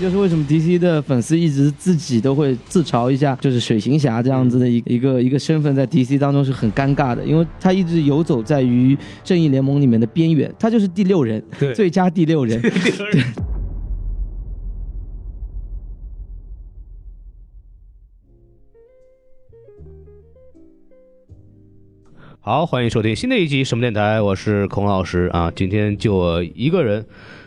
也就是为什么 DC 的粉丝一直自己都会自嘲一下，就是水行侠这样子的一一个一个身份，在 DC 当中是很尴尬的，因为他一直游走在于正义联盟里面的边缘，他就是第六人，对最佳第六人。好，欢迎收听新的一集什么电台，我是孔老师啊。今天就我一个人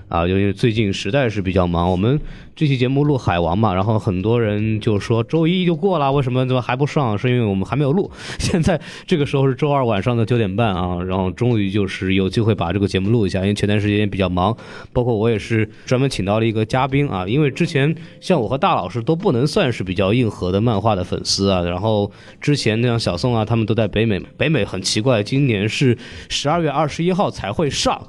啊，因为最近实在是比较忙。我们这期节目录海王嘛，然后很多人就说周一就过了，为什么怎么还不上？是因为我们还没有录。现在这个时候是周二晚上的九点半啊，然后终于就是有机会把这个节目录一下，因为前段时间也比较忙，包括我也是专门请到了一个嘉宾啊，因为之前像我和大老师都不能算是比较硬核的漫画的粉丝啊，然后之前那样小宋啊，他们都在北美，北美很奇怪，今年是十二月二十一号才会上。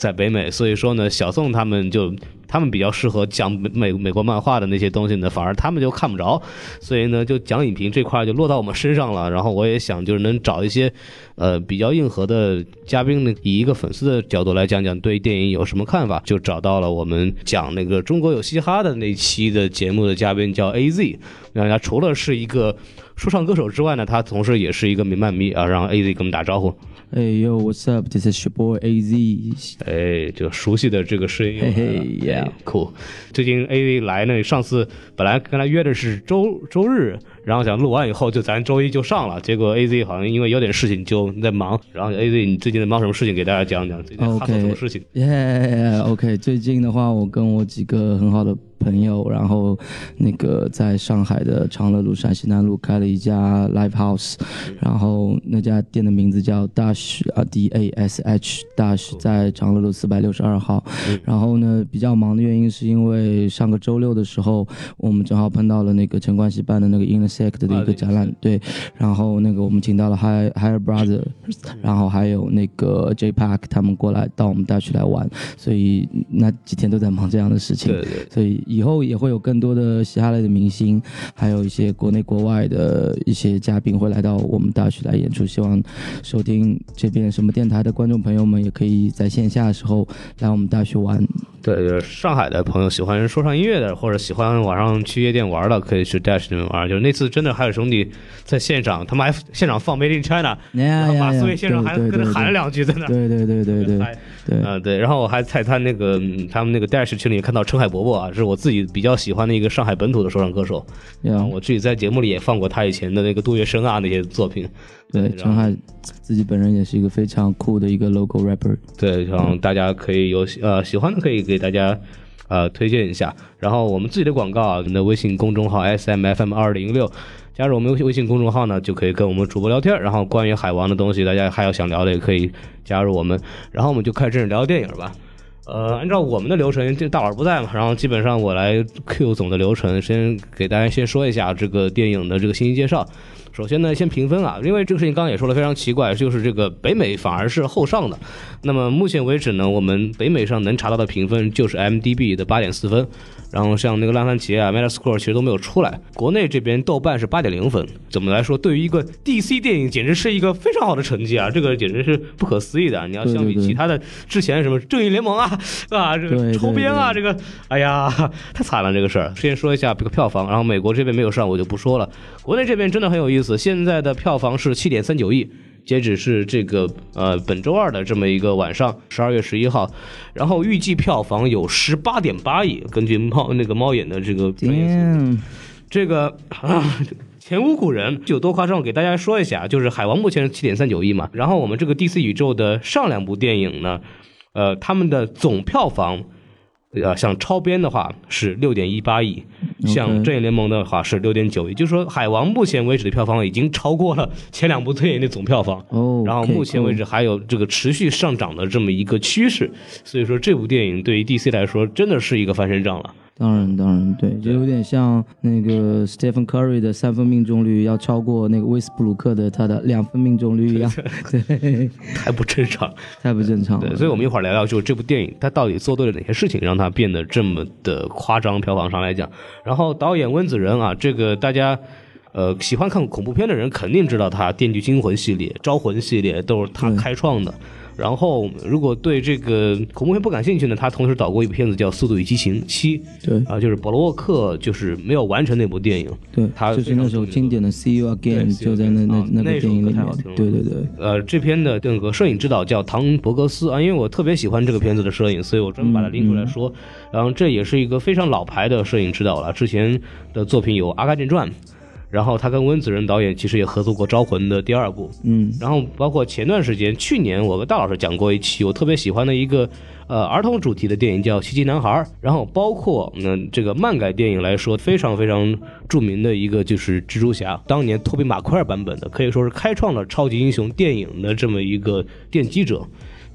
在北美，所以说呢，小宋他们就他们比较适合讲美美国漫画的那些东西呢，反而他们就看不着，所以呢，就讲影评这块就落到我们身上了。然后我也想就是能找一些呃比较硬核的嘉宾呢，以一个粉丝的角度来讲讲对电影有什么看法，就找到了我们讲那个中国有嘻哈的那期的节目的嘉宾叫 A Z，让他除了是一个说唱歌手之外呢，他同时也是一个美漫迷啊，让 A Z 跟我们打招呼。哎呦，What's up？This is your boy AZ。哎，这个熟悉的这个声音，嘿嘿哎 yeah 酷。最近 A Z 来呢，上次本来跟他约的是周周日，然后想录完以后就咱周一就上了，结果 A Z 好像因为有点事情就在忙。然后 A Z 你最近在忙什么事情？给大家讲讲最近发生什么事情？耶、o k 最近的话，我跟我几个很好的朋友，然后那个在上海的长乐路陕西南路开了一家 live house，然后那家店的名字叫 Dash 啊 D A S H Dash，在长乐路四百六十二号。然后呢，比较忙的原因是因为上个周六的时候，我们正好碰到了那个陈冠希办的那个 Intersect 的一个展览，对，然后那个我们请到了 High Higher Brother，然后还有那个 J Park 他们过来到我们大区来玩，所以那几天都在忙这样的事情。对对所以以后也会有更多的嘻哈类的明星，还有一些国内国外的一些嘉宾会来到我们大学来演出。希望收听这边什么电台的观众朋友们，也可以在线下的时候来我们大学玩。对，就是上海的朋友喜欢说唱音乐的，或者喜欢晚上去夜店玩的，可以去 Dash 那边玩。就是那次真的还有兄弟在现场，他们还现场放 Made in China，然后马思唯先生还跟着喊了两句在那。对对对对对嗨对，啊，对，然后我还在他那个嗯他们那个 Dash 群里看到陈海伯伯啊，是我自己比较喜欢的一个上海本土的说唱歌手。然后，我自己在节目里也放过他以前的那个杜月笙啊那些作品。对，陈海自己本人也是一个非常酷的一个 local rapper。对，然后大家可以有呃喜欢的可以给大家呃推荐一下。然后我们自己的广告啊，我们的微信公众号 S M F M 二零六。加入我们微信公众号呢，就可以跟我们主播聊天。然后关于海王的东西，大家还有想聊的，也可以加入我们。然后我们就开始聊电影吧。呃，按照我们的流程，这大佬不在嘛，然后基本上我来 Q 总的流程，先给大家先说一下这个电影的这个信息介绍。首先呢，先评分啊，因为这个事情刚刚也说了非常奇怪，就是这个北美反而是后上的。那么目前为止呢，我们北美上能查到的评分就是 MDB 的八点四分，然后像那个烂番茄啊、Metascore 其实都没有出来。国内这边豆瓣是八点零分，怎么来说，对于一个 DC 电影简直是一个非常好的成绩啊！这个简直是不可思议的。你要相比其他的之前什么正义联盟啊啊，这个抽鞭啊，这个哎呀 太惨了这个事儿。先说一下这个票房，然后美国这边没有上，我就不说了。国内这边真的很有意思，现在的票房是七点三九亿。截止是这个呃本周二的这么一个晚上，十二月十一号，然后预计票房有十八点八亿，根据猫那个猫眼的这个专业数据这个啊，前无古人，有多夸张？我给大家说一下，就是海王目前是七点三九亿嘛，然后我们这个 DC 宇宙的上两部电影呢，呃，他们的总票房。呃，像超编的话是六点一八亿，像正义联盟的话是六点九亿，就是说海王目前为止的票房已经超过了 前两部电影的总票房。哦，然后目前为止还有这个持续上涨的这么一个趋势，所以说这部电影对于 DC 来说真的是一个翻身仗了。当然，当然，对，就有点像那个 Stephen Curry 的三分命中率要超过那个威斯布鲁克的他的两分命中率一样，对，太不正常。太不正常对，所以我们一会儿聊聊，就是这部电影他到底做对了哪些事情，让他变得这么的夸张，票房上来讲。然后导演温子仁啊，这个大家呃，喜欢看恐怖片的人肯定知道他《电锯惊魂》系列、《招魂》系列都是他开创的。然后，如果对这个恐怖片不感兴趣呢，他同时导过一部片子叫《速度与激情七》对啊，就是保罗沃克就是没有完成那部电影，对，他就是那首经典的《See You Again》就在那那啊那首那个电影里面对对对，呃，这篇的那个摄影指导叫唐伯格斯啊，因为我特别喜欢这个片子的摄影，所以我专门把它拎出来说。然后这也是一个非常老牌的摄影指导了，之前的作品有《阿甘正传》，然后他跟温子仁导演其实也合作过《招魂》的第二部，嗯，然后包括前段时间，去年我跟大老师讲过一期，我特别喜欢的一个呃儿童主题的电影叫《奇迹男孩》，然后包括嗯、这个漫改电影来说，非常非常著名的一个就是蜘蛛侠，当年托比马奎尔版本的，可以说是开创了超级英雄电影的这么一个奠基者。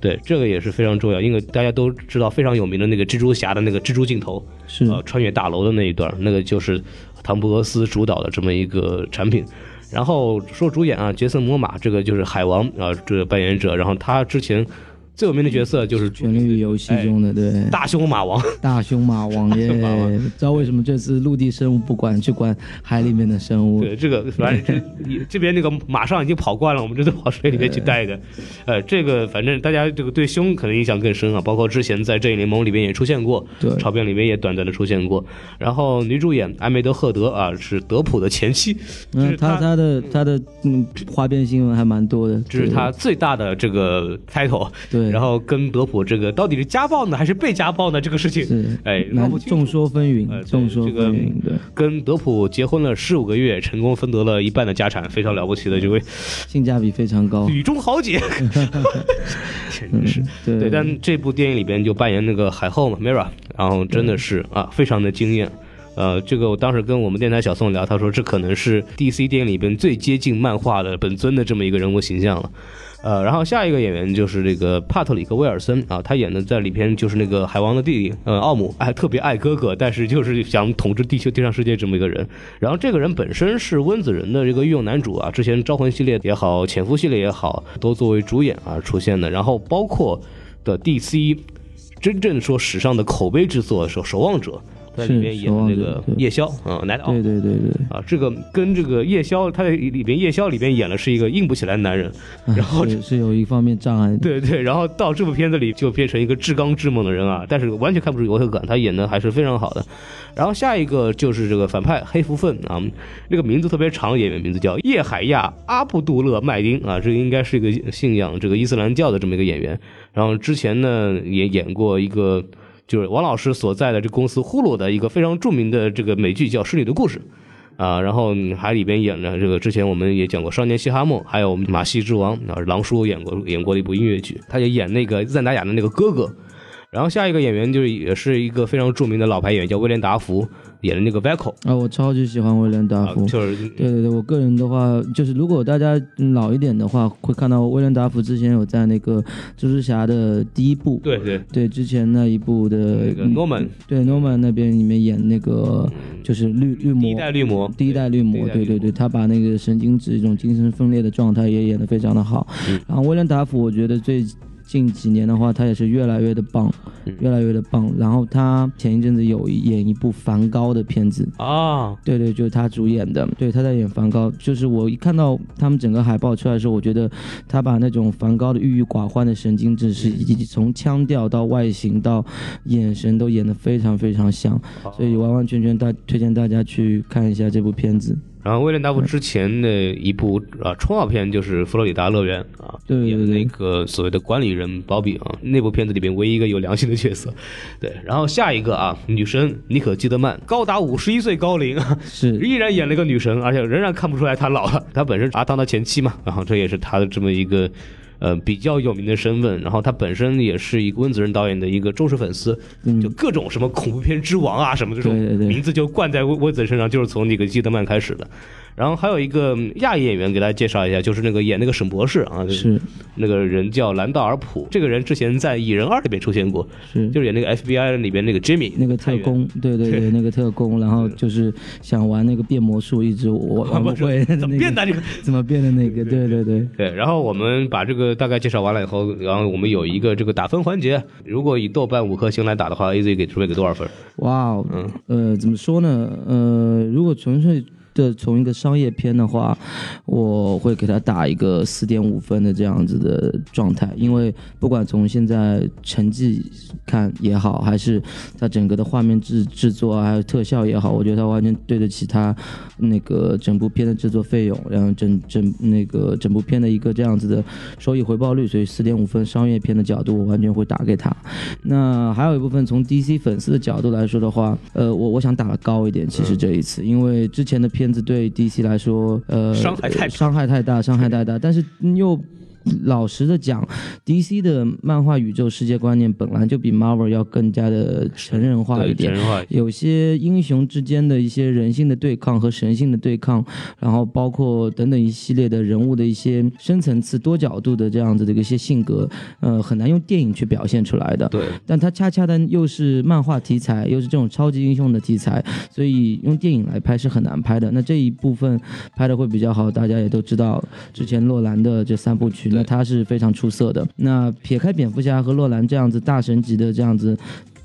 对，这个也是非常重要，因为大家都知道非常有名的那个蜘蛛侠的那个蜘蛛镜头，是。呃，穿越大楼的那一段，那个就是唐伯斯主导的这么一个产品。然后说主演啊，杰森·摩马这个就是海王啊，这个扮演者。然后他之前最有名的角色就是《权力与游戏》中的对大胸马王，大胸马王 耶，王知道为什么这次陆地生物不管，去管海里面的生物。对这个反正 这这边那个马上已经跑惯了，我们这都跑水里面去待的。呃，这个反正大家这个对胸可能印象更深啊，包括之前在《正义联盟》里面也出现过，对超变里面也短暂的出现过。然后女主演艾梅德·赫德啊，是德普的前妻，这嗯，是他他的她的嗯花边新闻还蛮多的，这是她最大的这个 title。对，然后跟德普这个到底是家暴呢，还是被家暴呢？这个事情，是哎，闹难不众说纷纭呃，众说纷纭，对，跟德普结婚了十五个月，成功分得了一半的家产，非常了不起的这位性价比非常高。女中豪杰，简直是。对，但这部电影里边就扮演那个海后嘛，Mira，然后真的是啊，非常的惊艳。呃，这个我当时跟我们电台小宋聊，他说这可能是 DC 电影里边最接近漫画的本尊的这么一个人物形象了。呃，然后下一个演员就是这个帕特里克·威尔森啊，他演的在里边就是那个海王的弟弟，呃，奥姆，哎，特别爱哥哥，但是就是想统治地球地上世界这么一个人。然后这个人本身是温子仁的这个御用男主啊，之前招魂系列也好，潜伏系列也好，都作为主演啊出现的。然后包括的 DC 真正说史上的口碑之作《守守望者》，在里面演的那个夜宵啊，来对对对对，啊，这个跟这个夜宵，他在里边夜宵里边演的是一个硬不起来的男人，然后是是有一方面障碍的。对对，然后到这部片子里就变成一个至刚至猛的人啊，但是完全看不出违和感，他演的还是非常好的。然后下一个就是这个反派黑福分啊，那个名字特别长，演员名字叫叶海亚阿布杜勒麦丁啊，这个应该是一个信仰这个伊斯兰教的这么一个演员。然后之前呢也演过一个就是王老师所在的这公司呼噜的一个非常著名的这个美剧叫《侍女的故事》。啊，然后还里边演了这个，之前我们也讲过《少年嘻哈梦》，还有我们《马戏之王》啊，狼叔演过演过的一部音乐剧，他也演那个赞达雅的那个哥哥。然后下一个演员就是也是一个非常著名的老牌演员，叫威廉达福，演的那个 Vaco 啊，我超级喜欢威廉达啊福，。就是对对对，我个人的话，就是如果大家老一点的话，会看到威廉达福之前有在那个蜘蛛侠的第一部，对对。对之前那一部的那个 Norman 对 Norman 那边里面演那个就是绿绿魔。第一代绿魔，第一代绿魔，对对对，他把那个神经质一种精神分裂的状态也演得非常的好。嗯。然后威廉达福，我觉得最近几年的话，他也是越来越的棒，嗯。越来越的棒。然后他前一阵子有演一部梵高的片子，啊，对对，就是他主演的，对，他在演梵高。就是我一看到他们整个海报出来的时候，我觉得他把那种梵高的郁郁寡欢的神经质，是以及从腔调到外形到眼神都演得非常非常像，所以完完全全大推荐大家去看一下这部片子。然后威廉达福之前的一部啊冲浪片就是《佛罗里达乐园》啊，对对对演的那个所谓的管理人鲍比啊，那部片子里边唯一一个有良心的角色。对，然后下一个啊，女神妮可基德曼，高达五十一岁高龄啊，是 依然演了一个女神，而且仍然看不出来她老了。她本身是阿汤的前妻嘛，然后这也是她的这么一个。呃，比较有名的身份，然后他本身也是一个温子仁导演的一个忠实粉丝，嗯就各种什么恐怖片之王啊，什么这种名字就冠在温温子仁身上，就是从那个基德曼开始的。然后还有一个嗯亚裔演员给大家介绍一下，就是那个演那个沈博士啊，是那个人叫兰道尔普，这个人之前在《蚁人二》里面出现过，是，就是演那个 FBI 里边那个 Jimmy 那个特工，对对对，那个特工，然后就是想玩那个变魔术，一直我玩不会，怎么变的？的这个？怎么变的那个？对对对，对，然后我们把这个大概介绍完了以后，然后我们有一个这个打分环节，如果以豆瓣五颗星来打的话，AZ 给准备给多少分？哇哦，嗯呃，怎么说呢？呃，如果纯粹的从一个商业片的话，我会给他打一个四点五分的这样子的状态，因为不管从现在成绩看也好，还是它整个的画面制制作，还有特效也好，我觉得它完全对得起它那个整部片的制作费用，然后整整那个整部片的一个这样子的收益回报率，所以四点五分商业片的角度，我完全会打给他。那还有一部分从 DC 粉丝的角度来说的话，呃，我我想打的高一点，其实这一次，因为之前的片子对 DC 来说，呃，伤害太伤害太大，伤害太大，但是又。老实的讲，DC 的漫画宇宙世界观念本来就比 Marvel 要更加的成人化一点有些英雄之间的一些人性的对抗和神性的对抗，然后包括等等一系列的人物的一些深层次、多角度的这样子的一些性格，呃，很难用电影去表现出来的。对，但它恰恰的又是漫画题材，又是这种超级英雄的题材，所以用电影来拍是很难拍的。那这一部分拍的会比较好，大家也都知道，之前洛兰的这三部曲，对那他是非常出色的。那撇开蝙蝠侠和洛兰这样子大神级的这样子。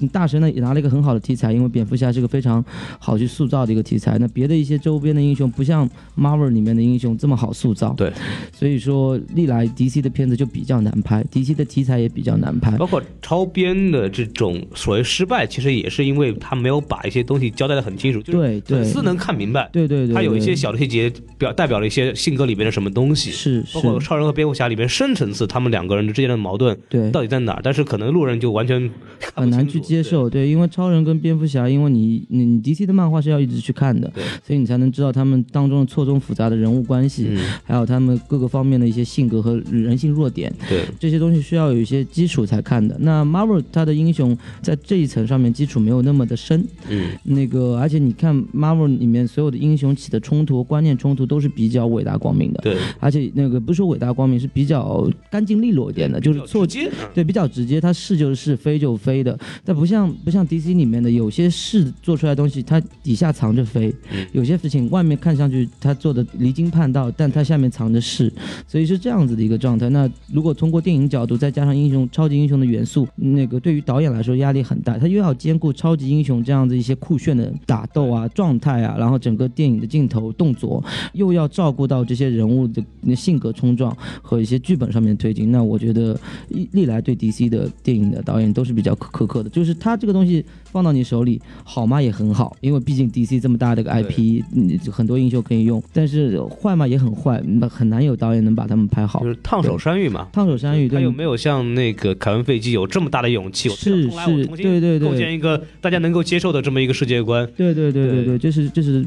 大神呢也拿了一个很好的题材，因为蝙蝠侠是个非常好去塑造的一个题材。那别的一些周边的英雄不像 Marvel 里面的英雄这么好塑造，对，所以说历来 DC 的片子就比较难拍，DC 的题材也比较难拍。包括超编的这种所谓失败，其实也是因为他没有把一些东西交代的很清楚，就是对对。粉丝能看明白。对对对，他有一些小的细节表代表了一些性格里边的什么东西，是包括是，超人和蝙蝠侠里边深层次他们两个人之间的矛盾对，到底在哪儿，但是可能路人就完全很难去接。受。对，因为超人跟蝙蝠侠，因为你你你 DC 的漫画是要一直去看的，所以你才能知道他们当中的错综复杂的人物关系，嗯，还有他们各个方面的一些性格和人性弱点。对，这些东西需要有一些基础才看的。那 Marvel 它的英雄在这一层上面基础没有那么的深，嗯，那个而且你看 Marvel 里面所有的英雄起的冲突、观念冲突都是比较伟大光明的，对，而且那个不是说伟大光明，是比较干净利落一点的，就是错直接，嗯对，比较直接，他是就是是，非就非的。但不像不像 DC 里面的有些事做出来的东西，它底下藏着非；嗯有些事情外面看上去它做的离经叛道，但它下面藏着是，所以是这样子的一个状态。那如果通过电影角度再加上英雄超级英雄的元素，那个对于导演来说压力很大，他又要兼顾超级英雄这样子一些酷炫的打斗啊、状态啊，然后整个电影的镜头动作，又要照顾到这些人物的性格冲撞和一些剧本上面的推进。那我觉得历历来对 DC 的电影的导演都是比较苛苛刻的，就是他这个东西放到你手里好吗也很好，因为毕竟 DC 这么大的一个 IP，嗯很多英雄可以用，但是坏嘛也很坏，那很难有导演能把他们拍好就。是烫手山芋嘛。烫手山芋，对他有没有像那个凯文·费基有这么大的勇气？我是是对对对构建一个大家能够接受的这么一个世界观。对对对对对对，这是这是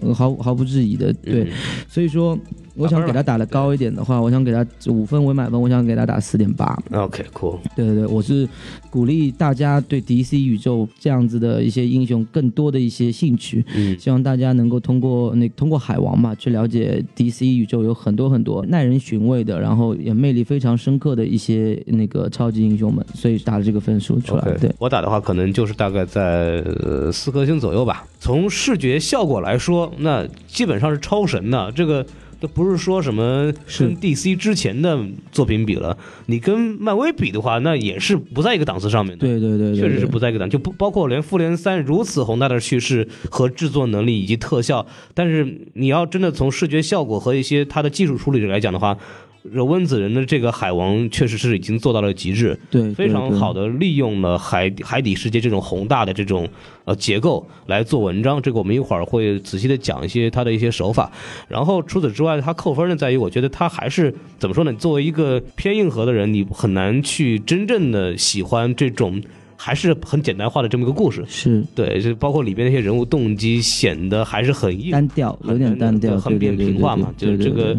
呃毫毫不质疑的，对，嗯所以说我想给他打的高一点的话，我想给他五分为满分，我想给他打四点八。，OK，cool。对对对，我是鼓励大家对 DC 宇宙这样子的一些英雄更多的一些兴趣，嗯，希望大家能够通过那通过海王嘛，去了解 DC 宇宙有很多很多耐人寻味的，然后也魅力非常深刻的一些那个超级英雄们，所以打了这个分数出来。OK，对，我打的话可能就是大概在呃四颗星左右吧。从视觉效果来说，那基本上是超神的。这个都不是说什么跟 DC 之前的作品比了，你跟漫威比的话，那也是不在一个档次上面的。对对对对，确实是不在一个档，就不包括连复联三如此宏大的叙事和制作能力以及特效，但是你要真的从视觉效果和一些它的技术处理来讲的话，这温子仁的这个海王确实是已经做到了极致，对非常好的。利用了海海底世界这种宏大的这种呃结构来做文章。这个我们一会儿会仔细的讲一些他的一些手法。然后除此之外，他扣分呢在于，我觉得他还是怎么说呢？作为一个偏硬核的人，你很难去真正的喜欢这种。还是很简单化的这么一个故事，是对，就包括里边那些人物动机显得还是很硬，单调，有点单调，很扁平化嘛，就是这个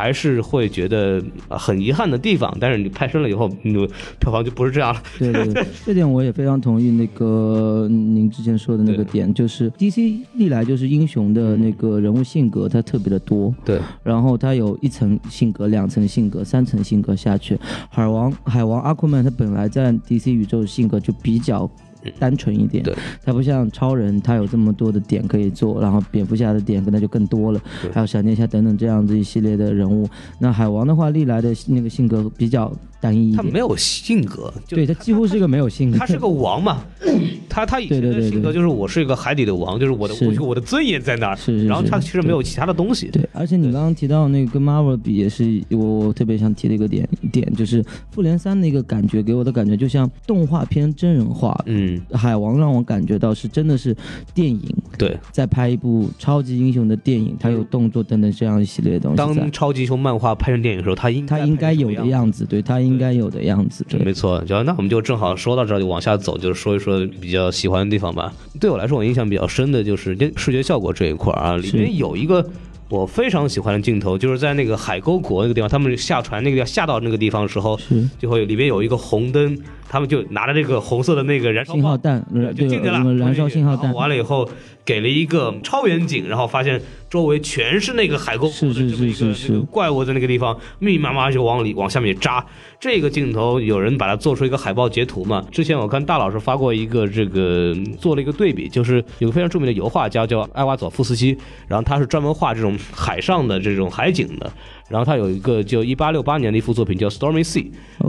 还是会觉得呃很遗憾的地方。但是你拍深了以后，你就票房就不是这样了。对对对，这点我也非常同意那个您之前说的那个点，就是 DC 历来就是英雄的那个人物性格，它特别的多，对，然后它有一层性格、两层性格、三层性格下去。海王海王阿库曼他本来在 DC 宇宙性格就比较。单纯一点，对，他不像超人，他有这么多的点可以做，然后蝙蝠侠的点可能就更多了，还有闪电侠等等这样子一系列的人物。那海王的话，历来的那个性格比较单一一点。他没有性格，就对他几乎是一个没有性格，他是个王嘛，他他以前对对对的性格对就是我是一个海底的王，就是我的是我我的尊严在那儿，是是然后他其实没有其他的东西，对，而且你刚刚提到那个跟 Marvel 比，也是我我特别想提的一个点点，就是复联三那个感觉给我的感觉就像动画片真人化。嗯，海王让我感觉到是真的是电影对。在拍一部超级英雄的电影，他有动作等等这样一系列的东西在当，超级英雄漫画拍成电影的时候，他应他应该有的样。样子，对他应该有的样子，对没错，就那我们就正好说到这儿，就往下走，就是说一说比较喜欢的地方吧。对我来说，我印象比较深的就是这视觉效果这一块啊，里面有一个我非常喜欢的镜头，就是在那个海沟国那个地方，他们下船那个要下到那个地方的时候，是最后里面有一个红灯，他们就拿着这个红色的那个燃烧棒。信号弹，就进去了，呃燃烧信号弹，完了以后，给了一个超远景，然后发现周围全是那个海沟是的这么一个是是是怪物在那个地方密密麻麻就往里往下面扎。这个镜头有人把它做出一个海报截图嘛？之前我看大老师发过一个这个做了一个对比，就是有个非常著名的油画家叫艾瓦佐夫斯基，然后他是专门画这种海上的这种海景的。然后他有一个就一八六八年的一幅作品叫《Stormy Sea》，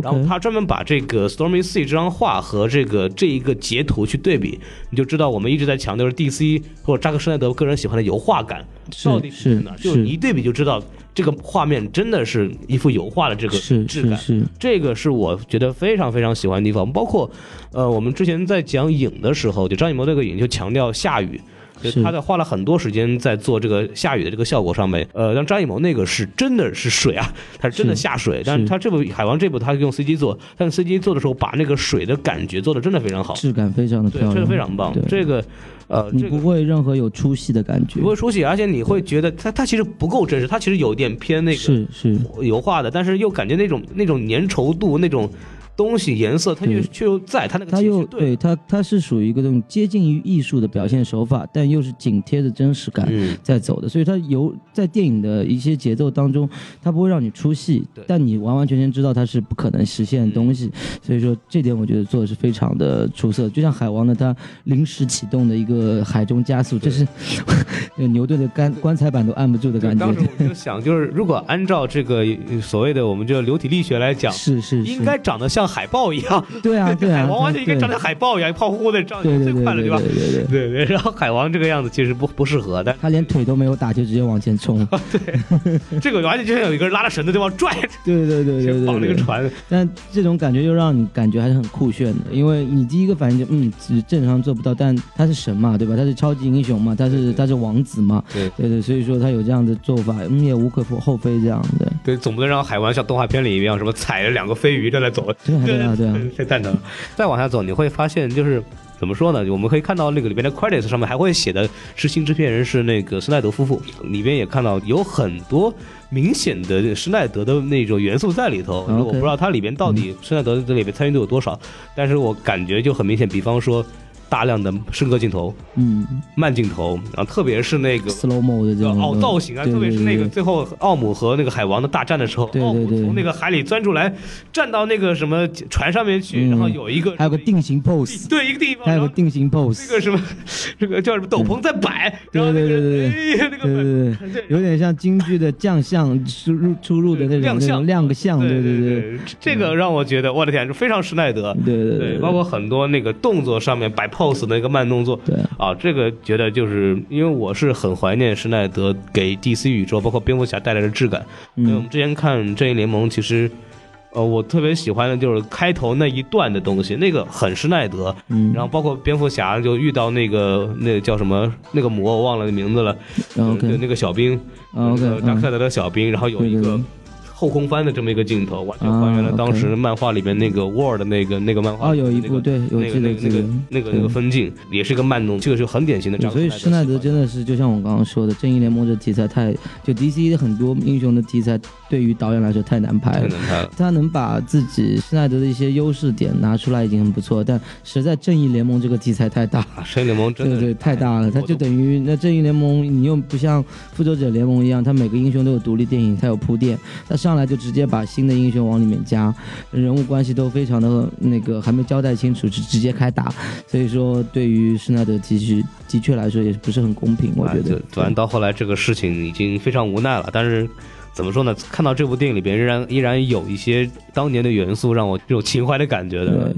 然后他专门把这个 Stormy Sea 这张画和这个这一个截图去对比，你就知道我们一直在强调是 DC 或者扎克施耐德个人喜欢的油画感到底是在哪，就一对比就知道这个画面真的是一幅油画的这个质感。是是，这个是我觉得非常非常喜欢的地方，包括，呃，我们之前在讲影的时候，就张艺谋这个影就强调下雨，就是他在花了很多时间在做这个下雨的这个效果上面。呃，让张艺谋那个是真的是水啊，他是真的下水，但是。他这部《海王》这部他用 CG 做，但是 CG 做的时候把那个水的感觉做的真的非常好，质感非常的对，漂亮，这个非常棒。这个，呃，不会任何有出戏的感觉。不，会出戏，而且你会觉得它它其实不够真实，它其实有点偏那个是是，油画的，但是又感觉那种那种粘稠度那种东西颜色，它就却又在，它那个它又对，对它它是属于一个这种接近于艺术的表现手法，但又是紧贴着真实感嗯，在走的，所以它有在电影的一些节奏当中，它不会让你出戏对，但你完完全全知道它是不可能实现的东西，所以说这点我觉得做的是非常的出色。就像海王的他临时启动的一个海中加速，这是 牛顿的棺棺材板都按不住的感觉。当时。我就想，就是如果按照这个呃所谓的我们这个流体力学来讲，是是是，应该长得像海豹一样，对啊 对啊，海王完全应该长得海豹一样，胖乎乎的，这样对对对最快了，吧？对对对对。对。对，然后海王这个样子其实不不适合，的他连腿都没有打就直接往前冲，对这个完全就像有一个人拉着绳子对方拽，对对对对对，绑那个船，但这种感觉又让你感觉还是很酷炫的，因为你第一个反应就嗯，只正常做不到，但他是神嘛，对吧？他是超级英雄嘛，他是他是王子嘛，对。对对，所以说他有这样的做法，嗯，也无可厚非这样的，对，总不能让海王像动画片里一样，什么踩着两个飞鱼在那走，对啊对啊对啊，太蛋疼了。再往下走，你会发现就是。怎么说呢？我们可以看到那个里边的 credits 上面还会写的是新制片人是那个施耐德夫妇，里边也看到有很多明显的施耐德的那种元素在里头。我不知道它里边到底施耐德这里边参与度有多少，但是我感觉就很明显，比方说大量的升格镜头、嗯。慢镜头，然后特别是那个，slow mo 的这种哦造型啊，特别是那个最后奥姆和那个海王的大战的时候，对对奥姆从那个海里钻出来，站到那个什么船上面去，嗯。然后有一个还有个定型 pose，对一个地方，还有个定型 pose，那个什么，这个叫什么斗篷在摆，然后那个对对对哎呀那个对对对，有点像京剧的将相出入出入的那种亮相。那亮个相，对对对对，这个让我觉得我的天，非常施耐德。对对对，包括很多那个动作上面摆 pose 的那个慢动作，对。啊，这个觉得就是因为我是很怀念施耐德给 DC 宇宙，包括蝙蝠侠带来的质感。因为我嗯们之前看《正义联盟》，其实，呃，我特别喜欢的就是开头那一段的东西，那个很施耐德。嗯，然后包括蝙蝠侠就遇到那个那个叫什么那个魔，我忘了名字了，然后那个小兵，啊 OK，那个扎克嗯。赛德的小兵，然后有一个后空翻的这么一个镜头，完全还原了啊当时漫画里面那个 War 的那个那个漫画哦有一个部对有那个那个那个记得。这个那个那个分镜，也是一个慢动，这个是很典型的扎克对所以施耐德真的是就像我刚刚说的，正义联盟这题材太就 DC 的很多英雄的题材，对于导演来说太难拍了。太难拍了。他能把自己施耐德的一些优势点拿出来已经很不错，但实在正义联盟这个题材太大，啊，正义联盟真的对对，太大了。它就等于那正义联盟，你又不像复仇者联盟一样，它每个英雄都有独立电影，它有铺垫，它上来就直接把新的英雄往里面加，人物关系都非常的那个还没交代清楚，就直接开打。所以说，对于施耐德其实的确来说也不是很公平，我觉得啊。反正到后来这个事情已经非常无奈了，但是怎么说呢？看到这部电影里边，仍然依然有一些当年的元素，让我有情怀的感觉的。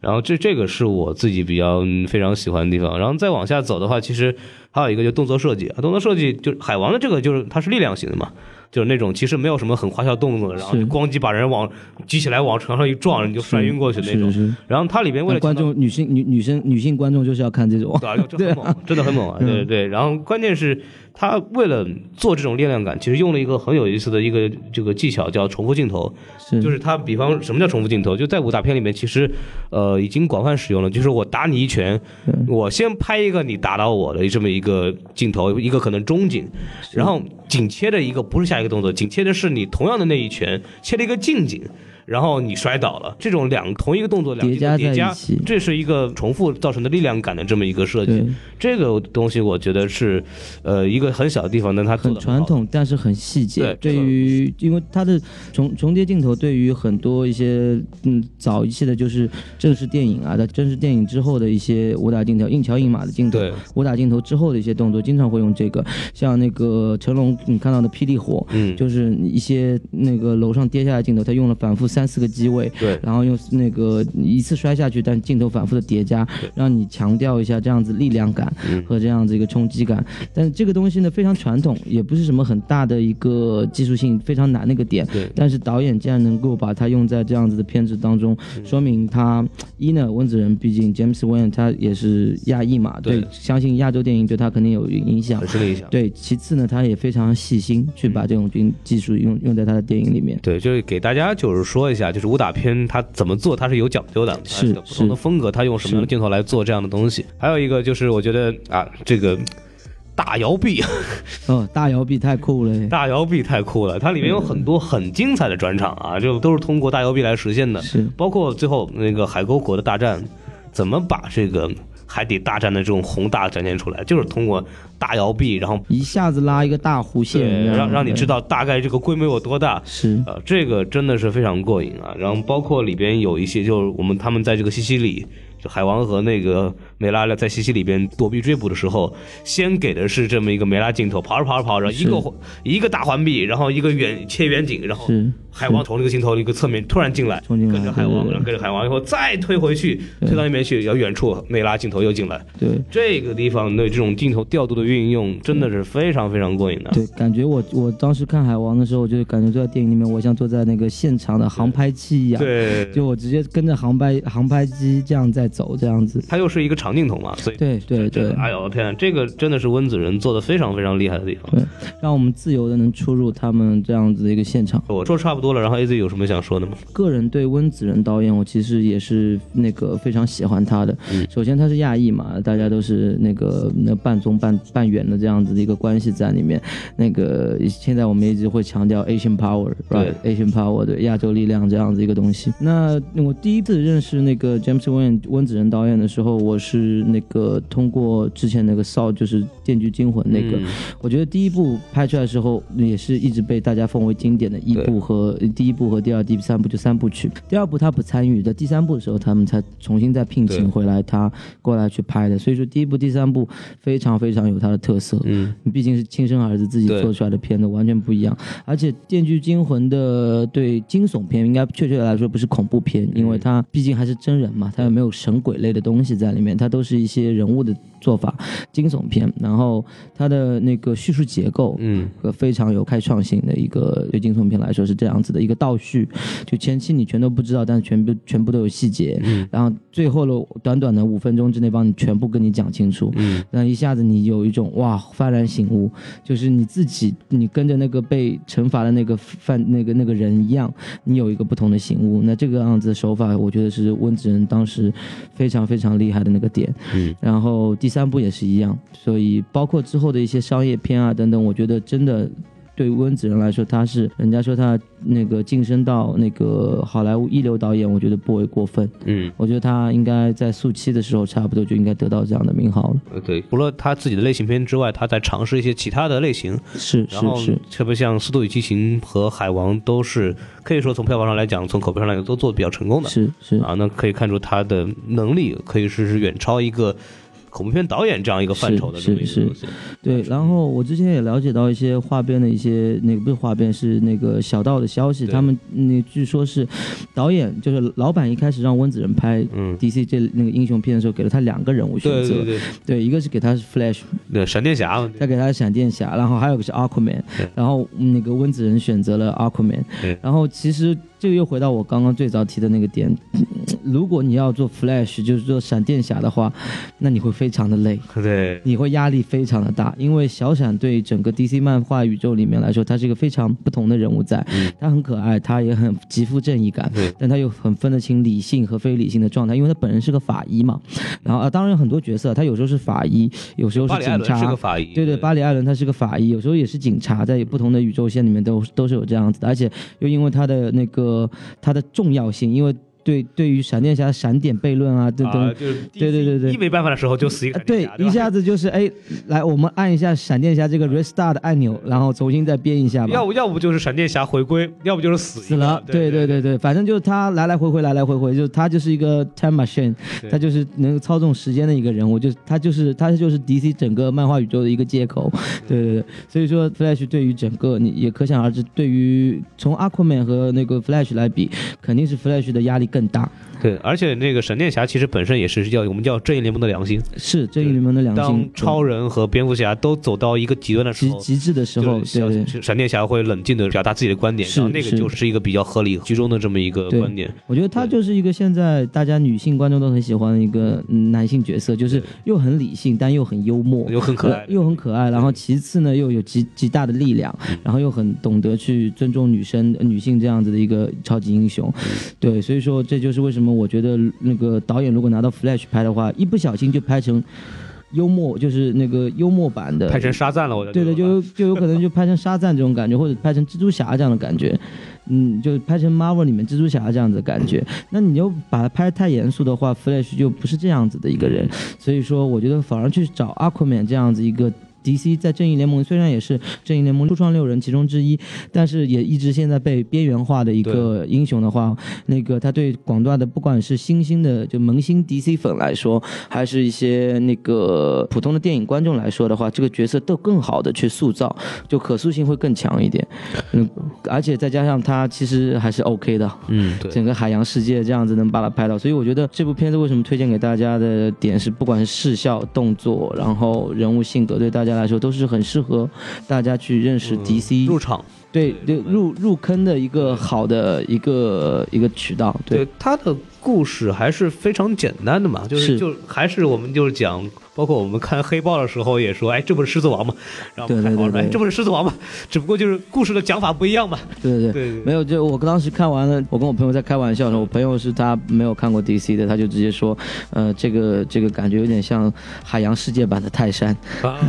然后这这个是我自己比较嗯非常喜欢的地方。然后再往下走的话，其实还有一个就动作设计啊，动作设计就是海王的这个就是它是力量型的嘛。就是那种其实没有什么很花哨动作的，然后就咣叽把人往举起来往床上一撞，你就摔晕过去那种。然后它里边为了观众女性女女生女性观众就是要看这种，对啊，就很猛，真的很猛啊！对对对。然后关键是他为了做这种力量感，其实用了一个很有意思的一个这个技巧，叫重复镜头。是就是他，比方什么叫重复镜头？就在武打片里面，其实呃已经广泛使用了。就是我打你一拳，我先拍一个你打到我的这么一个镜头，一个可能中景，然后紧切的一个不是下一个动作，紧切的是你同样的那一拳切了一个近景。然后你摔倒了，这种两同一个动作两叠加叠加在一起，这是一个重复造成的力量感的这么一个设计。这个东西我觉得是，呃，一个很小的地方，但它很传统，但是很细节。对对于，因为它的重重叠镜头，对于很多一些嗯早一期的，就是正式电影啊，在正式电影之后的一些武打镜头，硬桥硬马的镜头对，武打镜头之后的一些动作，经常会用这个。像那个成龙，你看到的霹雳火，嗯，就是一些那个楼上跌下来的镜头，他用了反复三四个机位，对然后用那个一次摔下去，但镜头反复的叠加对，让你强调一下这样子力量感嗯和这样子一个冲击感。但是这个东西呢非常传统，也不是什么很大的一个技术性非常难的一个点。对但是导演竟然能够把它用在这样子的片子当中，嗯说明他一呢，温子仁毕竟 James Wan 他也是亚裔嘛，对对，相信亚洲电影对他肯定有影响很。深的影响。对，其次呢，他也非常细心去把这种技技术用用在他的电影里面。对，就是给大家就是说一下，就是武打片它怎么做，它是有讲究的，它是有不同的风格，它用什么样的镜头来做这样的东西。还有一个就是我觉得啊，这个大摇臂，哦，大摇臂太酷了，大摇臂太酷了，它里面有很多很精彩的转场啊，就都是通过大摇臂来实现的。是。包括最后那个海沟国的大战，怎么把这个海底大战的这种宏大展现出来，就是通过大摇臂，然后一下子拉一个大弧线，让让你知道道大概这个规模有多大。是呃，这个真的是非常过瘾啊！然后包括里边有一些，就是我们他们在这个西西里，就海王和那个梅拉在西西里边躲避追捕的时候，先给的是这么一个梅拉镜头，跑着跑着跑着，一个一个大环臂，然后一个远切远景，然后是海王从这个镜头的一个侧面突然进来，跟着海王，然后跟着海王以后再推回去，推到那边去，然后远处内拉镜头又进来，对这个地方对这种镜头调度的运用真的是非常非常过瘾的。对，感觉我我当时看海王的时候，我就感觉坐在电影里面，我像坐在那个现场的航拍器一样，对，就我直接跟着航拍航拍机这样在走，这样子。它又是一个长镜头嘛，所以对对对，哎呦我天，这个真的是温子仁做的非常非常厉害的地方。对，让我们自由的能出入他们这样子的一个现场。我说差不多了，然后 A Z 有什么想说的吗？个人对温子仁导演，我其实也是那个非常喜欢他的。嗯首先他是亚裔嘛，大家都是那个那半中半半远的这样子的一个关系在里面。那个现在我们一直会强调 Asian Power，right？Asian Power 对亚洲力量这样子一个东西。那我第一次认识那个 James Wan 温子仁导演的时候，我是那个通过之前那个 Saw 就是《电锯惊魂》那个。嗯我觉得第一部拍出来的时候，也是一直被大家奉为经典的一部和第一部和第二、第三部就三部曲。第二部他不参与的，第三部的时候他们才重新再聘请回来他过来去拍的。所以说第一部、第三部非常非常有他的特色。嗯，毕竟是亲生儿子自己做出来的片子，完全不一样。而且《电锯惊魂》的对惊悚片，应该确切来说不是恐怖片，因为它毕竟还是真人嘛，它又没有神鬼类的东西在里面，它都是一些人物的做法，惊悚片。然后它的那个叙述结构，嗯，和非常有开创性的一个对惊悚片来说是这样子的一个倒叙，就前期你全都不知道，但是全部全部都有细节，嗯然后最后的短短的五分钟之内帮你全部跟你讲清楚，嗯，那一下子你有一种哇幡然醒悟，就是你自己你跟着那个被惩罚的那个犯那个那个人一样，你有一个不同的醒悟。那这个样子的手法，我觉得是温子仁当时非常非常厉害的那个点。嗯，然后第三部也是一样，所以包括之后的一些商业片啊等等，我觉得真的。对温子仁来说，他是人家说他那个晋升到那个好莱坞一流导演，我觉得不为过分。嗯，我觉得他应该在速七的时候，差不多就应该得到这样的名号了。呃对，除了他自己的类型片之外，他在尝试一些其他的类型，是是是，特别像《速度与激情》和《海王》都是可以说从票房上来讲，从口碑上来讲都做的比较成功的。是是，啊，那可以看出他的能力可以说是远超一个恐怖片导演这样一个范畴的这么一个是东西。对，然后我之前也了解到一些画边的一些那个不是花边，是那个小道的消息，他们那据说是导演就是老板一开始让温子仁拍嗯，DC 这那个英雄片的时候，给了他两个人物选择，对对对对。一个是给他是 Flash，对，闪电侠嘛，再给他闪电侠，然后还有个是 Aquaman，对。然后嗯那个温子仁选择了 Aquaman，对。然后其实这个又回到我刚刚最早提的那个点，嗯如果你要做 Flash，就是做闪电侠的话，那你会非常的累。对你会压力非常的大，因为小闪对整个 DC 漫画宇宙里面来说，他是一个非常不同的人物在，嗯他很可爱，他也很极富正义感，但他又很分得清理性和非理性的状态，因为他本人是个法医嘛。然后啊，当然有很多角色，他有时候是法医，有时候巴里艾伦是警察，是个法医，对对，巴里艾伦他是个法医，有时候也是警察，在不同的宇宙线里面都都是有这样子的，而且又因为他的那个它的重要性，因为对对于闪电侠闪点悖论啊，等等。对对对对。一没办法的时候就死一个啊对一下子就是哎，来，我们按一下闪电侠这个 restart 的按钮，然后重新再编一下吧。要不要不就是闪电侠回归，要不就是死死了，对对对对对，反正就是他来来回回，来来回回，就他就是一个 time machine，他就是能够操纵时间的一个人物，就是他就是他就是 DC 整个漫画宇宙的一个接口，对对对，所以说 Flash 对于整个你也可想而知，对于从 Aquaman 和那个 Flash 来比，肯定是 Flash 的压力更大，对，而且那个闪电侠其实本身也是叫我们叫正义联盟的良心，是正义联盟的良心。当心，超人和蝙蝠侠都走到一个极端的时候。极极致的时候，闪电侠会冷静的表达自己的观点，是然后那个就是一个比较合理居中的这么一个观点。我觉得他就是一个现在大家女性观众都很喜欢的一个嗯男性角色，就是又很理性，但又很幽默，又很可爱。呃又很可爱。然后其次呢，又有极极大的力量，嗯。然后又很懂得去尊重女生、呃女性这样子的一个超级英雄。嗯。对，所以说这就是为什么我觉得那个导演如果拿到 Flash 拍的话，一不小心就拍成幽默，就是那个幽默版的，拍成沙赞了，我觉得对对，就就有可能就拍成沙赞这种感觉，或者拍成蜘蛛侠这样的感觉，嗯，就拍成 Marvel 里面蜘蛛侠这样子的感觉。那你又把它拍太严肃的话，Flash 就不是这样子的一个人，所以说我觉得反而去找 Aquaman 这样子一个。DC 在正义联盟虽然也是正义联盟初创六人其中之一，但是也一直现在被边缘化的一个英雄的话，那个他对广大的不管是新兴的就萌新 DC 粉来说，还是一些那个普通的电影观众来说的话，这个角色都更好的去塑造，就可塑性会更强一点。嗯，而且再加上他其实还是 OK 的，嗯，对，整个海洋世界这样子能把它拍到，所以我觉得这部片子为什么推荐给大家的点是，不管是视效、动作，然后人物性格，对大家来说都是很适合大家去认识 DC，、入场。对对入入坑的一个好的一个一个渠道。对对他的故事还是非常简单的嘛，就是是就还是我们就是讲，包括我们看黑豹的时候也说，哎，这不是狮子王吗？然后我们看黑豹说，对对对对哎，这不是狮子王吗？只不过就是故事的讲法不一样嘛。对对对对没有，就我当时看完了，我跟我朋友在开玩笑的时候，我朋友是他没有看过 DC 的，他就直接说，呃，这个这个感觉有点像海洋世界版的泰山。啊，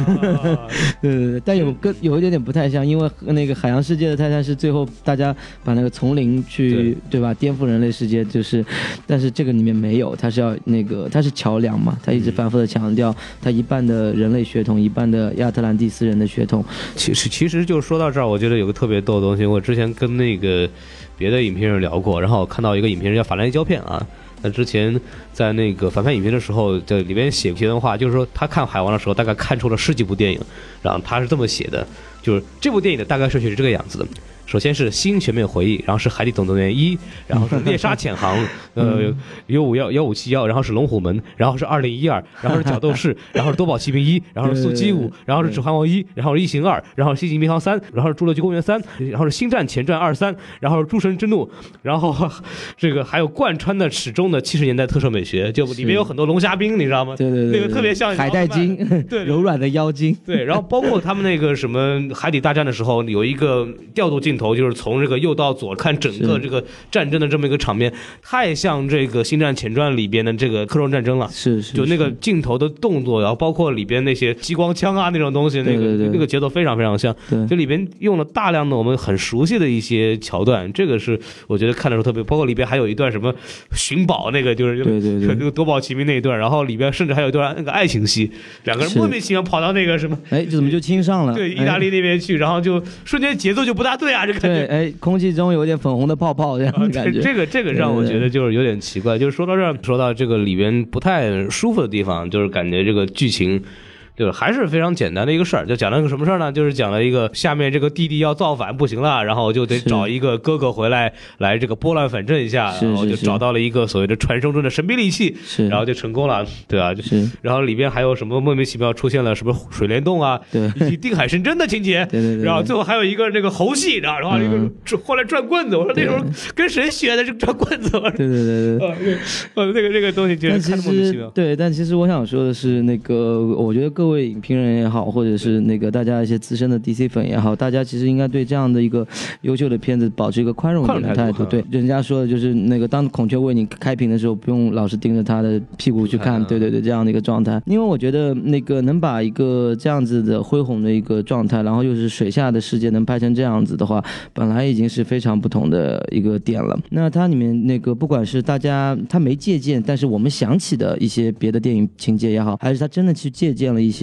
对对对，但有跟有一点点不太像，因为那个海洋世界的泰山是最后大家把那个丛林去对吧颠覆人类世界，就是，但是这个里面没有，它是要那个它是桥梁嘛，它一直反复的强调它一半的人类血统，一半的亚特兰蒂斯人的血统，其实其实就说到这儿，我觉得有个特别逗的东西，我之前跟那个别的影评人聊过，然后我看到一个影评人叫法兰西胶片啊。那之前在那个反派影评的时候，在里边写过一段话，就是说他看海王的时候，大概看出了十几部电影，然后他是这么写的，就是这部电影的大概顺序是这个样子的。首先是《新全面回忆》，然后是《海底总动员一》，然后是《猎杀潜航》，呃，幺五幺幺五七幺，然后是《龙虎门》，然后是二零一二，然后是《角斗士》，然后是《多宝奇兵一》，然后是《速激五》，然后是《指环王一》，然后是《异形二》，然后是《星际迷航三》，然后是《侏罗纪公园三》，然后是《星战前传二三》，然后是《诸神之怒》，然后这个还有贯穿的始终的七十年代特摄美学，就里面有很多龙虾兵，你知道吗？对对对，那个特别像海带精，对。柔软的妖精，对，然后包括他们那个什么海底大战的时候，有一个调度镜头，就是从这个右到左看整个这个战争的这么一个场面，太像这个《星战前传》里边的这个克隆战争了。是是，就那个镜头的动作，然后包括里边那些激光枪啊那种东西，那个对对对那个节奏非常非常像。对就里边用了大量的我们很熟悉的一些桥段，这个是我觉得看的时候特别，包括里边还有一段什么寻宝那个，就是对对对那个夺宝奇兵那一段，然后里边甚至还有一段那个爱情戏，两个人莫名其妙跑到那个什么。哎，这怎么就亲上了？对，意大利那边去，然后就瞬间节奏就不大对啊，对，觉。哎，空气中有点粉红的泡泡这样感觉。这这个这个让我觉得就是有点奇怪，就是说到这儿，说到这个里边不太舒服的地方，就是感觉这个剧情。就是还是非常简单的一个事儿，就讲了一个什么事儿呢？就是讲了一个下面这个弟弟要造反不行了，然后就得找一个哥哥回来来这个拨乱反正一下，然后就找到了一个所谓的传说中的神秘利器，是，然后就成功了，对啊，就是然后里边还有什么莫名其妙出现了什么水帘洞啊，对以及定海神针的情节，对对对对然后最后还有一个那个猴戏，然后然后那个后来转棍子，我说那时候跟谁学的这个转棍子？对对对对。呃，那个呃，那个东西觉得但其看着莫名其妙。对，但其实我想说的是，那个我觉得各位影评人也好，或者是那个大家一些资深的 DC 粉也好，大家其实应该对这样的一个优秀的片子保持一个宽容的态度。对，人家说的就是那个当孔雀为你开屏的时候，不用老是盯着他的屁股去看。嗯对对对，这样的一个状态。因为我觉得那个能把一个这样子的恢宏的一个状态，然后又是水下的世界能拍成这样子的话，本来已经是非常不同的一个点了。那它里面那个不管是大家他没借鉴，但是我们想起的一些别的电影情节也好，还是他真的去借鉴了一些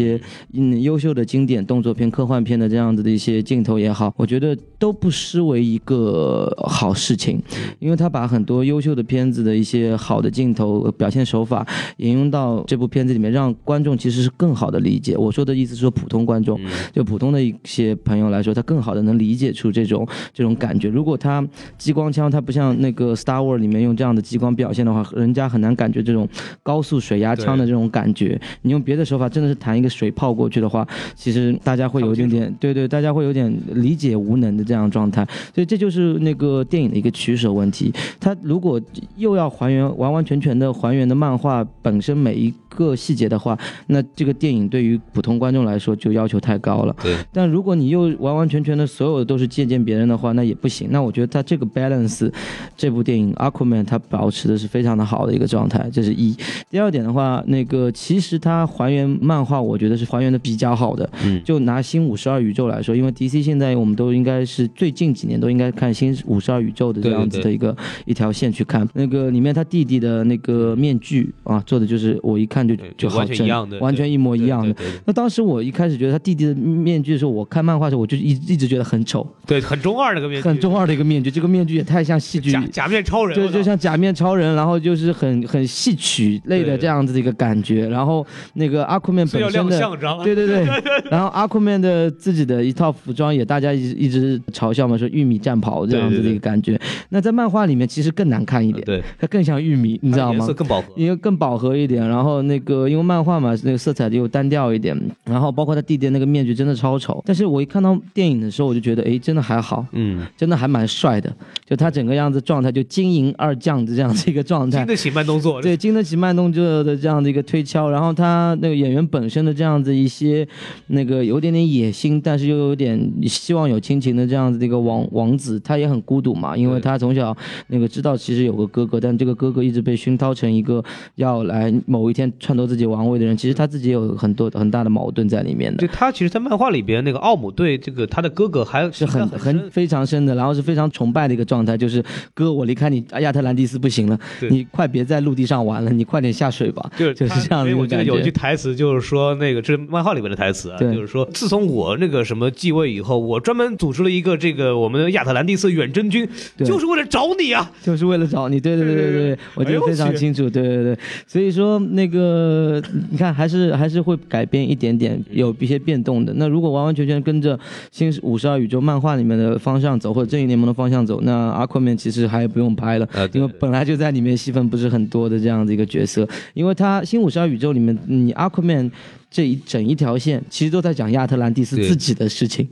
嗯优秀的经典动作片、科幻片的这样子的一些镜头也好，我觉得都不失为一个好事情，因为他把很多优秀的片子的一些好的镜头、呃表现手法引用到这部片子里面，让观众其实是更好的理解。我说的意思是说，普通观众，就普通的一些朋友来说，他更好的能理解出这种这种感觉。如果他激光枪，它不像那个 Star War 里面用这样的激光表现的话，人家很难感觉这种高速水压枪的这种感觉。你用别的手法，真的是弹一个水泡过去的话，其实大家会有一点点，对对，大家会有点理解无能的这样状态。所以这就是那个电影的一个取舍问题。它如果又要还原完完全全的还原的漫画本身每一个细节的话，那这个电影对于普通观众来说就要求太高了。对，但如果你又完完全全的所有的都是借鉴别人的话，那也不行。那我觉得它这个 balance，这部电影《Aquaman》它保持的是非常的好的一个状态，这是一。第二点的话，那个其实它还原漫画，我觉得是还原的比较好的。嗯就拿新五十二宇宙来说，因为 DC 现在我们都应该是最近几年都应该看新五十二宇宙的这样子的一个一条线去看。那个里面他弟弟的那个面具啊，做的就是我一看就就好真完全一样的完全一模一样的。那当时我一开始觉得他弟弟的面具的时候，我看漫画的时候，我就一一直觉得很丑，对，很中二那个面具，很中二的一个面具。这个面具也太像戏剧，假假面超人，就就像假面超人，然后就是很很戏曲类的这样子的一个感觉。然后那个阿库曼是要亮本身的相章，对对对，然后阿库曼的自己的一套服装也大家一直一直嘲笑嘛，说玉米战袍这样子的一个感觉。那在漫画里面其实更难看一点，对，它更像玉米，你知道吗？颜色？更饱和，因为更饱和一点，然后那个因为漫画嘛，那个色彩又单调一点，然后包括他弟弟那个面具真的超丑。但是我一看到电影的时候，我就觉得，哎，真的还好，嗯，真的还蛮帅的。就他整个样子状态，就金银二将的这样子一个状态。经，得起慢动作，对，经得起慢动作的这样的一个推敲，然后他那个演员本身的这样子一些那个有点点野心，但是又有点希望有亲情的这样子的一个王王子，他也很孤独嘛，因为他从小那个知道其实有个哥哥，但这个哥哥一直被熏陶成一个要来某一天篡夺自己王位的人，其实他自己有很多很大的矛盾在里面的对。他其实，在漫画里边，那个奥姆对这个他的哥哥还是很很很非常深的，然后是非常崇拜的一个状态，就是哥，我离开你亚特兰蒂斯不行了，你快别在陆地上玩了，你快点下水吧。就是就是这样的一个我觉得感觉有句台词就是说，那个这是漫画里面的台词啊，就是说，自从我那个什么继位以后，我专门组织了一个这个我们的亚特兰蒂斯远征军，就是为了找你啊。就是为了找你，对对对对对，我记得非常清楚，对对对，所以说那个你看还是还是会改变一点点，有一些变动的。那如果完完全全跟着新五十二宇宙漫画里面的方向走，或者正义联盟的方向走，那阿奎曼其实还不用拍了，啊因为本来就在里面戏份不是很多的这样的一个角色，因为他新五十二宇宙里面，你阿奎曼。这一整一条线其实都在讲亚特兰蒂斯自己的事情，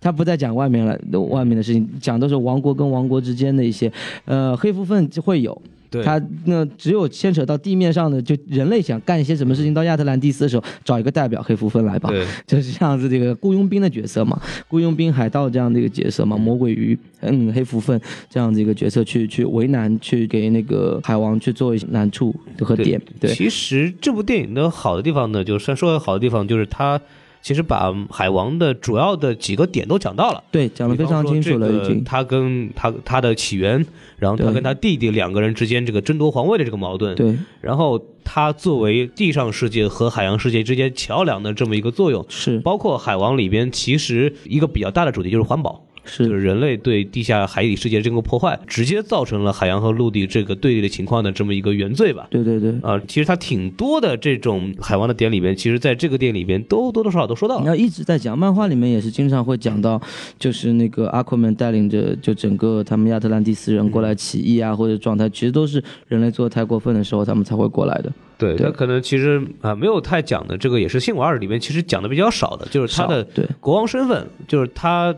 他不再讲外面了外面的事情，讲都是王国跟王国之间的一些，呃，黑蝠份就会有，对。他那只有牵扯到地面上的，就人类想干一些什么事情到亚特兰蒂斯的时候，找一个代表黑蝠分来吧，对，就是这样子这个雇佣兵的角色嘛，雇佣兵海盗这样的一个角色嘛，魔鬼鱼，嗯，黑蝠分这样子一个角色去去为难，去给那个海王去做一些难处和点，对，其实这部电影的好的地方呢，就算说好的地方，就是它其实把海王的主要的几个点都讲到了。对，讲的非常清楚了，已经。他跟他他的起源，然后他跟他弟弟两个人之间这个争夺皇位的这个矛盾，对，然后他作为地上世界和海洋世界之间桥梁的这么一个作用，是包括海王里边其实一个比较大的主题就是环保。就是是人类对地下海底世界这个破坏，直接造成了海洋和陆地这个对立的情况的这么一个原罪吧。对对对。啊、其实它挺多的这种海王的点里面，其实在这个电影里边都多多少少都说到了。你要一直在讲，漫画里面也是经常会讲到，就是那个阿奎曼带领着就整个他们亚特兰蒂斯人过来起义啊，或者状态，其实都是人类做的太过分的时候，他们才会过来的。对，对他可能其实啊、没有太讲的，这个也是《信我二》里面其实讲的比较少的，就是他的对国王身份，就是他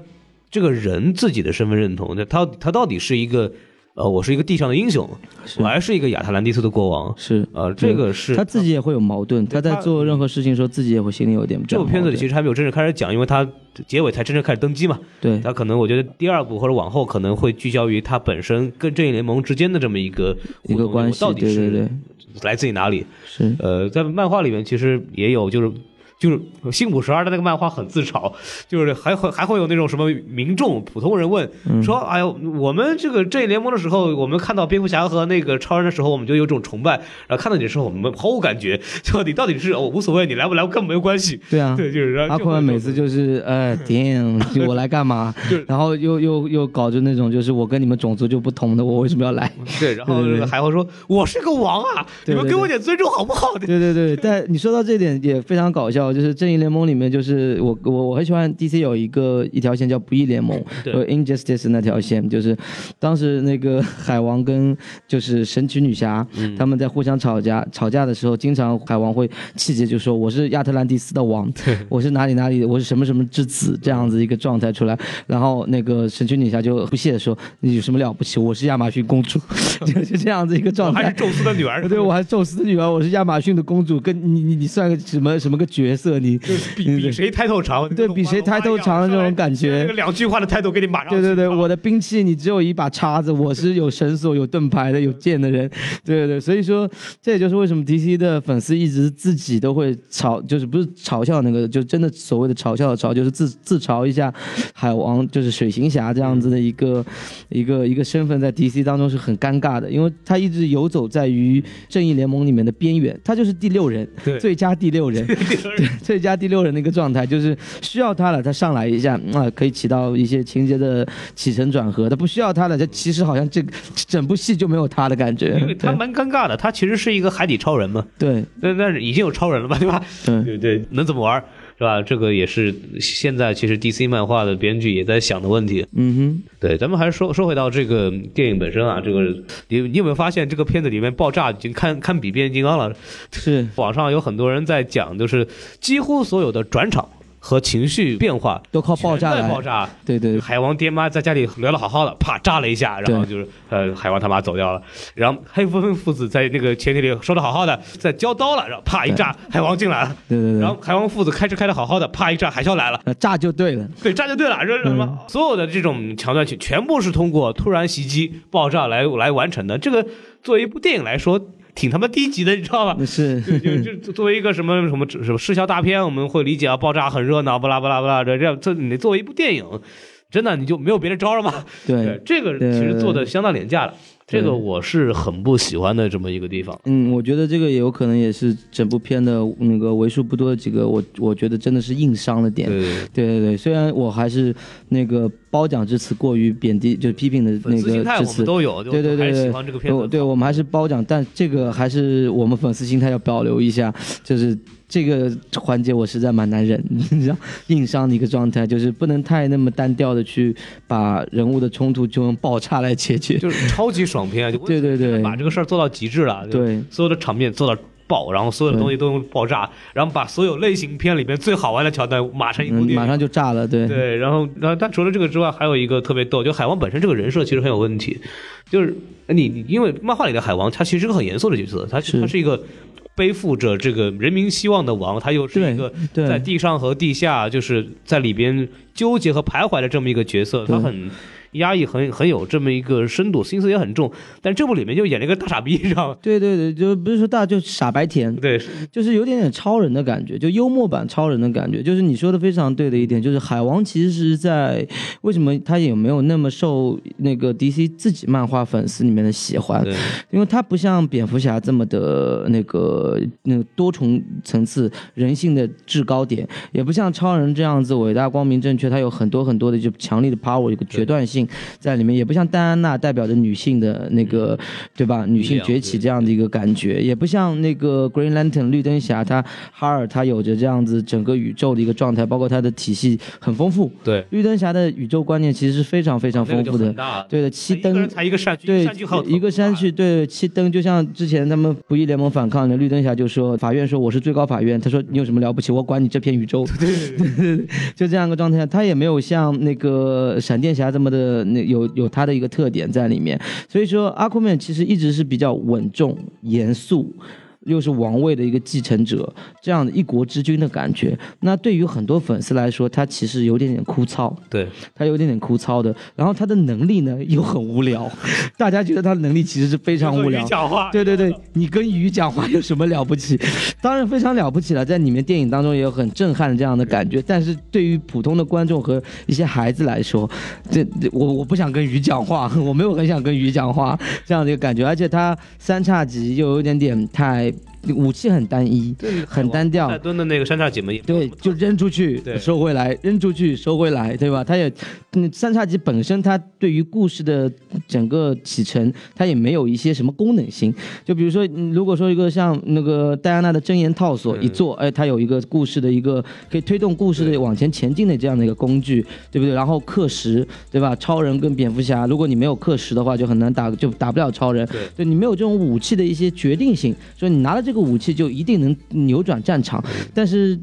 这个人自己的身份认同，他他到底是一个呃，我是一个地上的英雄，我还是一个亚特兰蒂斯的国王，是。呃，这个是他自己也会有矛盾，他在做任何事情的时候，自己也会心里有点这部片子里其实实还没有正式开始讲，因为他结尾才真正开始登基嘛。对。他可能我觉得第二部或者往后可能会聚焦于他本身跟正义联盟之间的这么一个一个关系到，底是来自于哪里？是。呃，在漫画里面其实也有，就是就是新五十二的那个漫画很自嘲，就是还会还会有那种什么民众普通人问、说，哎呦，我们这个正义联盟的时候，我们看到蝙蝠侠和那个超人的时候，我们就有种崇拜，然后看到你的时候，我们毫无感觉，就你到底是哦无所谓，你来不来根本没有关系。对啊。对，就是然后阿奎曼就会有每次就是哎，damn，我来干嘛？然后又又又搞着那种就是我跟你们种族就不同的，我为什么要来？对，然后还会说，我是个王啊，你们给我点尊重好不好？对对对，但你说到这点也非常搞笑，就是正义联盟里面，就是我我我很喜欢 DC 有一个一条线叫不义联盟，对有 Injustice 那条线，就是当时那个海王跟就是神奇女侠、嗯他们在互相吵架，吵架的时候，经常海王会气节就说我是亚特兰蒂斯的王，我是哪里哪里，我是什么什么之子这样子一个状态出来，然后那个神奇女侠就不屑的说你有什么了不起，我是亚马逊公主，就是这样子一个状态还是。宙斯的女儿，对，我还是宙斯的女儿，我是亚马逊的公主，跟你你你算个什么什么个角色？你就是比比谁抬头长，对比谁抬头长的这种感觉那个两句话的抬头给你马上。对对对，啊我的兵器你只有一把叉子，我是有绳索、有盾牌的、有剑的人。对对对，所以说这也就是为什么 DC 的粉丝一直自己都会嘲，就是不是嘲笑那个，就真的所谓的嘲笑的嘲，就是自自嘲一下海王，就是水行侠这样子的一个一个一个身份，在 DC 当中是很尴尬的，因为他一直游走在于正义联盟里面的边缘，他就是第六人，对最佳第六人。对，最佳第六人的一个状态，就是需要他了，他上来一下，嗯啊、可以起到一些情节的起承转合。他不需要他了，他其实好像这整部戏就没有他的感觉因为。他蛮尴尬的，他其实是一个海底超人嘛，对那那是已经有超人了吧，对吧？对对对，能怎么玩是吧？这个也是现在其实 DC 漫画的编剧也在想的问题。嗯哼对，咱们还是说说回到这个电影本身啊，这个你你有没有发现这个片子里面爆炸已经堪堪比变形金刚了？哼，是网上有很多人在讲，就是几乎所有的转场和情绪变化都靠爆炸来爆。炸。对对海王爹妈在家里聊得好好的，啪炸了一下，然后就是呃海王他妈走掉了，然后黑夫妇父子在那个前庭里说的好好的，在交刀了，然后啪一炸，海王进来了，对对对然后海王父子开车开的好好的，啪一炸，海啸来了。呃炸就对了。对，炸就对了，这是什么？所有的这种桥段全全部是通过突然袭击、爆炸来来完成的。这个作为一部电影来说，挺他妈低级的，你知道吧？是就就就作为一个什么什么什么视效大片，我们会理解啊，爆炸很热闹，巴拉巴拉巴拉的。这样，这你作为一部电影，真的你就没有别的招了吗？对，这个其实做的相当廉价了。这个我是很不喜欢的这么一个地方。嗯，我觉得这个也有可能也是整部片的那个为数不多的几个，我我觉得真的是硬伤的点。对对对，虽然我还是那个褒奖之词过于贬低，就批评的那个之词们。都有，对对对对，喜欢这个片子。对，我们还是褒奖，但这个还是我们粉丝心态要保留一下，就是这个环节我实在蛮难忍，你知道，硬伤的一个状态，就是不能太那么单调的去把人物的冲突就用爆炸来解决。就是超级爽片啊！就 对对对把这个事儿做到极致了。对所有的场面做到爆，然后所有的东西都用爆炸，然后把所有类型片里面最好玩的桥段码成一部嗯，电影。马上就炸了，对，对，然后，然后，但除了这个之外，还有一个特别逗，就海王本身这个人设其实很有问题，就是你你因为漫画里的海王他其实是个很严肃的角色，他是他是一个背负着这个人民希望的王，他又是一个在地上和地下就是在里边纠结和徘徊的这么一个角色，他很压抑，很很有这么一个深度，心思也很重。但这部里面就演了一个大傻逼，你知道吗？对对对，就不是说大，就傻白甜，对，就是有点点超人的感觉，就幽默版超人的感觉。就是你说的非常对的一点，就是海王其实是在为什么他也没有那么受那个 DC 自己漫画粉丝里面的喜欢，因为他不像蝙蝠侠这么的那个那个多重层次人性的制高点，也不像超人这样子伟大、光明、正确，他有很多很多的就强力的 power，一个决断性在里面，也不像戴安娜代表着女性的那个，对吧？女性崛起这样的一个感觉，也不像那个 Green Lantern 绿灯侠，他哈尔他有着这样子整个宇宙的一个状态，包括他的体系很丰富。对，绿灯侠的宇宙观念其实是非常非常丰富的对的，七灯他一个人才一个山区，对一个山区，对七灯，就像之前他们不义联盟反抗的绿灯侠就说，法院说我是最高法院，他说你有什么了不起，我管你这片宇宙，对对对，就这样一个状态，他也没有像那个闪电侠这么的呃那有有他的一个特点在里面，所以说阿库曼其实一直是比较稳重严肃。又是王位的一个继承者，这样的一国之君的感觉。那对于很多粉丝来说，他其实有点点枯燥，对，他有点点枯燥的。然后他的能力呢又很无聊，大家觉得他的能力其实是非常无聊。讲话，对对对，你跟鱼讲话有什么了不起？当然非常了不起了，在里面电影当中也有很震撼的这样的感觉。但是对于普通的观众和一些孩子来说，这这我我不想跟鱼讲话，我没有很想跟鱼讲话这样的一个感觉。而且他三叉戟又有点点太 Amen. 武器很单一，很单调赛。敦的那个三叉戟嘛也对，就扔出去对收回来，扔出去收回来，对吧？它也，嗯，三叉戟本身它对于故事的整个启程，它也没有一些什么功能性。就比如说，嗯如果说一个像那个戴安娜的真言套索嗯一做，哎，它有一个故事的一个可以推动故事的往前前进的这样的一个工具，对不对？然后刻石，对吧？超人跟蝙蝠侠，如果你没有刻石的话，就很难打，就打不了超人。对对你没有这种武器的一些决定性，所以你拿了这个武器就一定能扭转战场。但是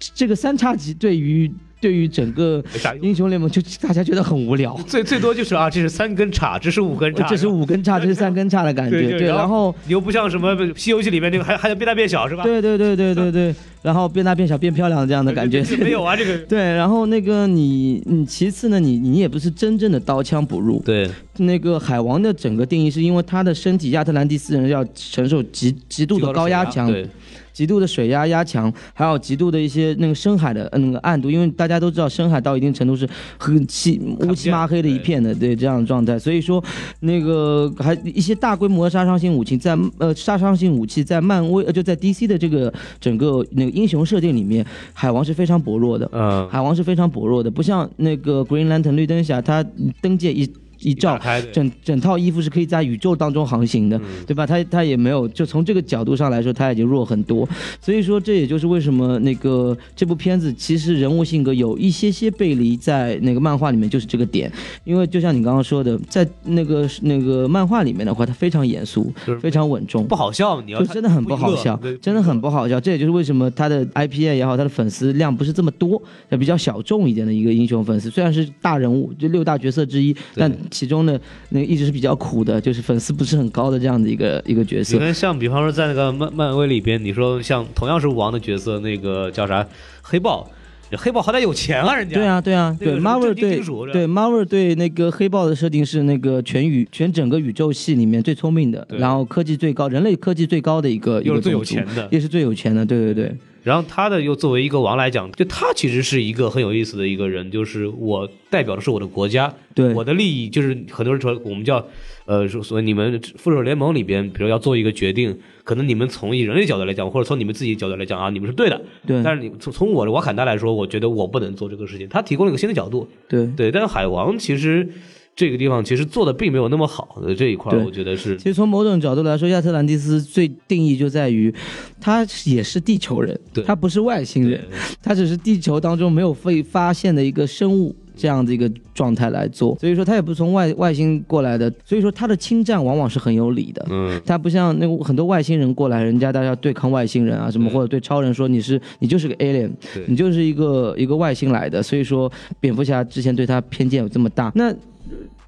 这个三叉戟对于对于整个。英雄联盟就大家觉得很无聊。最最多就是啊，这是三根叉，这是五根叉，这是五根叉，这是三根叉的感觉，对，然然后你又不像什么《西游记》里面那个还还能变大变小是吧？对对对对对对，然后变大变小变漂亮这样的感觉，这 没有啊，这个。对，然后那个你你其次呢，你你也不是真正的刀枪不入，对。那个海王的整个定义是因为他的身体亚特兰蒂斯人要承受极极度的高压强，对极度的水压压强，还有极度的一些那个深海的呃那个暗度，因为大家都知道深海到一定程度是很漆乌漆麻黑的一片的，对这样的状态，所以说那个还一些大规模的杀伤性武器在呃杀伤性武器在漫威呃就在 DC 的这个整个那个英雄设定里面，海王是非常薄弱的，嗯，海王是非常薄弱的，不像那个 Green Lantern 绿灯侠，他灯界一一照整整套衣服是可以在宇宙当中航行的，对吧？他他也没有，就从这个角度上来说，他已经弱很多。所以说，这也就是为什么那个这部片子其实人物性格有一些些背离，在那个漫画里面就是这个点。因为就像你刚刚说的，在那个那个漫画里面的话，他非常严肃，非常稳重不。好笑，你要就真的很不好笑，真的很不好笑。这也就是为什么他的 IPA 也好，他的粉丝量不是这么多，也比较小众一点的一个英雄粉丝。虽然是大人物，就六大角色之一，但其中的，那一直是比较苦的，就是粉丝不是很高的这样的一个一个角色。你看，像比方说在那个漫漫威里边，你说像同样是王的角色，那个叫啥黑豹，黑豹好歹有钱啊，人家对，啊，对啊，对 Marvel 对对 Marvel 对那个黑豹的设定是那个全宇全整个宇宙系里面最聪明的，然后科技最高，人类科技最高的一个又是最有钱的。也是最有钱的，对对对。然后他的又作为一个王来讲，就他其实是一个很有意思的一个人，就是我代表的是我的国家，对我的利益，就是很多人说我们叫，呃，说所以你们复仇者联盟里边，比如要做一个决定，可能你们从以人类角度来讲，或者从你们自己角度来讲啊，你们是对的，对。但是你从从我的瓦坎达来说，我觉得我不能做这个事情。他提供了一个新的角度，对。对，但是海王其实这个地方其实做的并没有那么好的这一块，我觉得是。其实从某种角度来说，亚特兰蒂斯最定义就在于，他也是地球人对，他不是外星人，他只是地球当中没有被发现的一个生物。这样的一个状态来做，所以说他也不是从外外星过来的，所以说他的侵占往往是很有理的。嗯，他不像那个很多外星人过来，人家大家对抗外星人啊什么，或者对超人说你是你就是个 alien，你就是一个一个外星来的，所以说蝙蝠侠之前对他偏见有这么大。那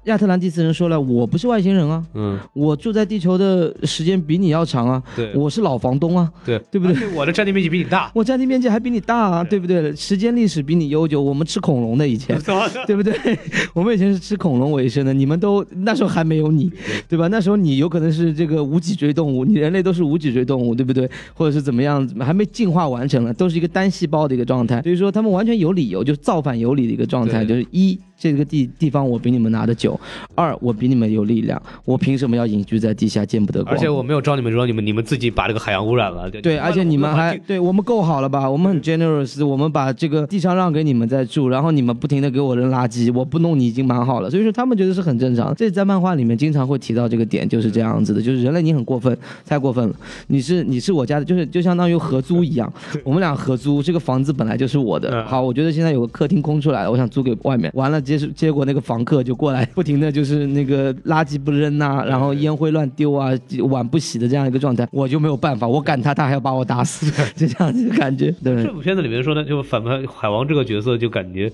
亚特兰蒂斯人说了，我不是外星人啊，嗯，我住在地球的时间比你要长啊，对我是老房东啊，对对不对？我的占地面积比你大，我占地面积还比你大啊，对不对？时间历史比你悠久，我们吃恐龙的以前，对不对？我们以前是吃恐龙为生的，你们都那时候还没有你，对吧？那时候你有可能是这个无脊椎动物，你人类都是无脊椎动物，对不对？或者是怎么样，还没进化完成了，都是一个单细胞的一个状态。所以说他们完全有理由，就是造反有理的一个状态，就是一。这个地地方我比你们拿的久，二我比你们有力量，我凭什么要隐居在地下见不得光？而且我没有招你们惹你们你们自己把这个海洋污染了，对，而且你们还对我们够好了吧？我们很 generous，我们把这个地上让给你们在住，然后你们不停的给我扔垃圾，我不弄你已经蛮好了。所以说他们觉得是很正常。这在漫画里面经常会提到这个点，就是这样子的，就是人类你很过分，太过分了。你是你是我家的，就是就相当于合租一样，我们俩合租，这个房子本来就是我的。嗯好，我觉得现在有个客厅空出来了，我想租给外面。完了，结结果那个房客就过来，不停的就是那个垃圾不扔呐、然后烟灰乱丢啊，碗不洗的这样一个状态，我就没有办法，我赶他，他还要把我打死，就这样子的感觉。对这部片子里面说呢，就反派海王这个角色就感觉，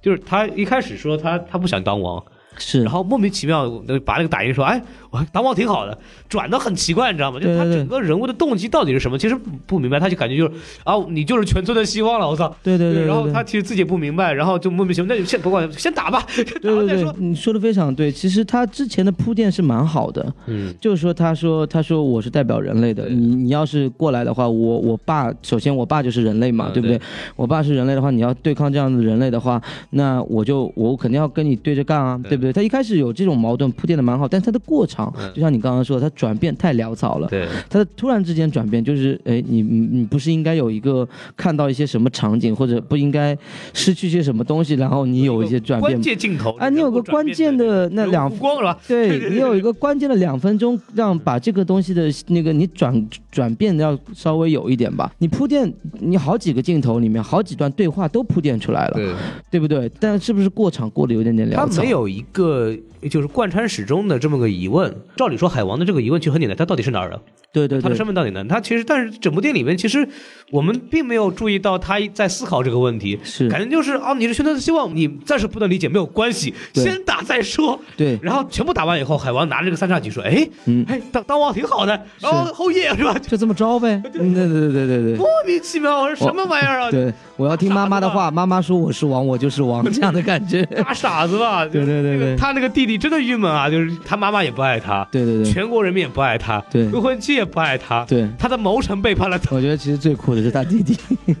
就是他一开始说他他不想当王，是然后莫名其妙地把那个打印说，哎，我当王挺好的，转的很奇怪，你知道吗？就他整个人物的动机到底是什么，其实不不明白，他就感觉就是啊，你就是全村的希望了，我操。对对对对然后他其实自己也不明白，然后就莫名其妙，那就先不管，先打吧，打对对对完再说，。你说的非常对。其实他之前的铺垫是蛮好的，嗯，就是说，他说，他说我是代表人类的，对你你要是过来的话，我我爸首先我爸就是人类嘛，嗯对不对对？我爸是人类的话，你要对抗这样的人类的话，那我就我肯定要跟你对着干啊，对对不对？他一开始有这种矛盾铺垫的蛮好，但他的过场嗯就像你刚刚说的，他转变太潦草了。对，他的突然之间转变，就是哎，你你你不是应该有一个看到一些什么场景，或者不应该失去些什么东西，然后你有一些转变关。键镜头啊你有个关键的那两光是吧？对 你有一个关键的两分钟，让把这个东西的那个你转转变要稍微有一点吧。你铺垫，你好几个镜头里面好几段对话都铺垫出来了，对，对不对？但是不是过场过得有点点潦草？没有一个就是贯穿始终的这么个疑问。照理说，海王的这个疑问其实很简单，他到底是哪儿的？对对对他的身，份到底呢？他其实，但是整部电影里面，其实我们并没有注意到他在思考这个问题，是感觉就是哦，你是全村的希望，你暂时不能理解没有关系，先打再说。对然后全部打完以后，海王拿着这个三叉戟说：“哎，嗯哎，当当王挺好的，然后后夜是吧？就这么着呗。嗯对对对对对对莫。名其妙，我说什么玩意儿啊？对，我要听妈妈的话，妈妈说我是王，我就是王，这样的感觉。大傻子吧？对对对对他那个弟弟真的郁闷啊，就是他妈妈也不爱他，对对对全国人民也不爱他，对未婚妻也不爱他，对他的谋臣背叛了他。我觉得其实最酷的是他弟弟，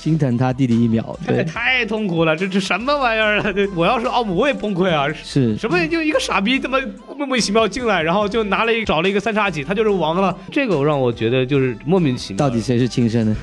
心疼他弟弟一秒。太对，太痛苦了，这这什么玩意儿啊？这我要是奥姆，我也崩溃啊！是什么就一个傻逼，他妈莫名其妙进来，然后就拿了一找了一个三叉戟，他就是王了。这个让我觉得就是莫名其妙。到底谁是亲生的？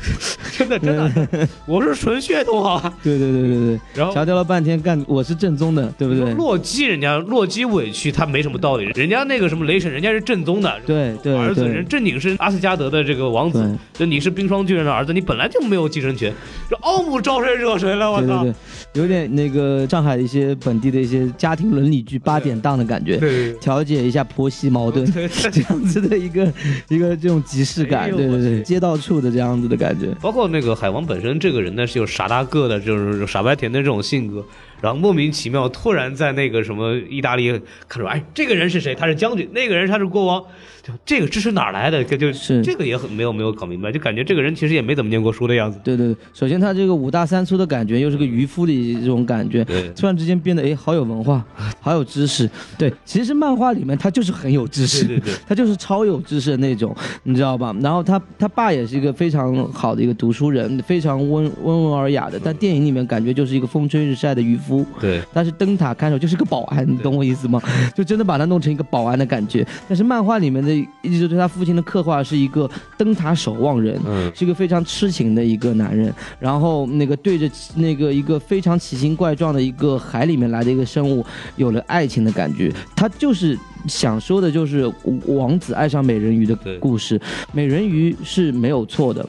真 的真的，我是纯血统好吧？对对对对对。然后强调了半天，干我是正宗的，对不对？洛基人家洛基委屈他没什么道理，人家那个什么雷神，人家是正宗的。对对儿子人正经是阿斯加德的这个王子对，就你是冰霜巨人的儿子，你本来就没有继承权。这奥姆招谁惹谁了？我操！有点那个上海一些本地的一些家庭伦理剧八点档的感觉，对调解一下婆媳矛盾，这样子的一个一个这种即视感，对对，街道处的这样子的感觉。包括那个海王本身这个人呢，是有傻大个的，就是傻白甜的这种性格，然后莫名其妙突然在那个什么意大利看出，哎，这个人是谁？他是将军，那个人他是国王，就这个知识哪来的？就是这个也很没有没有搞明白，就感觉这个人其实也没怎么念过书的样子。对对对，首先他这个五大三粗的感觉，又是个渔夫的这种感觉，对突然之间变得哎，好有文化，好有知识。对，其实漫画里面他就是很有知识，对对对 他就是超有知识的那种，你知道吧？然后他他爸也是一个非常好的一个读书人，非常温温文尔雅的，但电影里面感觉就是一个风吹日晒的渔夫。对，但是灯塔看守，就是个保安，你懂我意思吗？就真的把他弄成一个保安的感觉。但是漫画里面的一直对他父亲的刻画是一个灯塔守望人，嗯。是一个非常痴情的一个男人，然后那个对着那个一个非常奇形怪状的一个海里面来的一个生物有了爱情的感觉，他就是。想说的就是王子爱上美人鱼的故事，美人鱼是没有错的，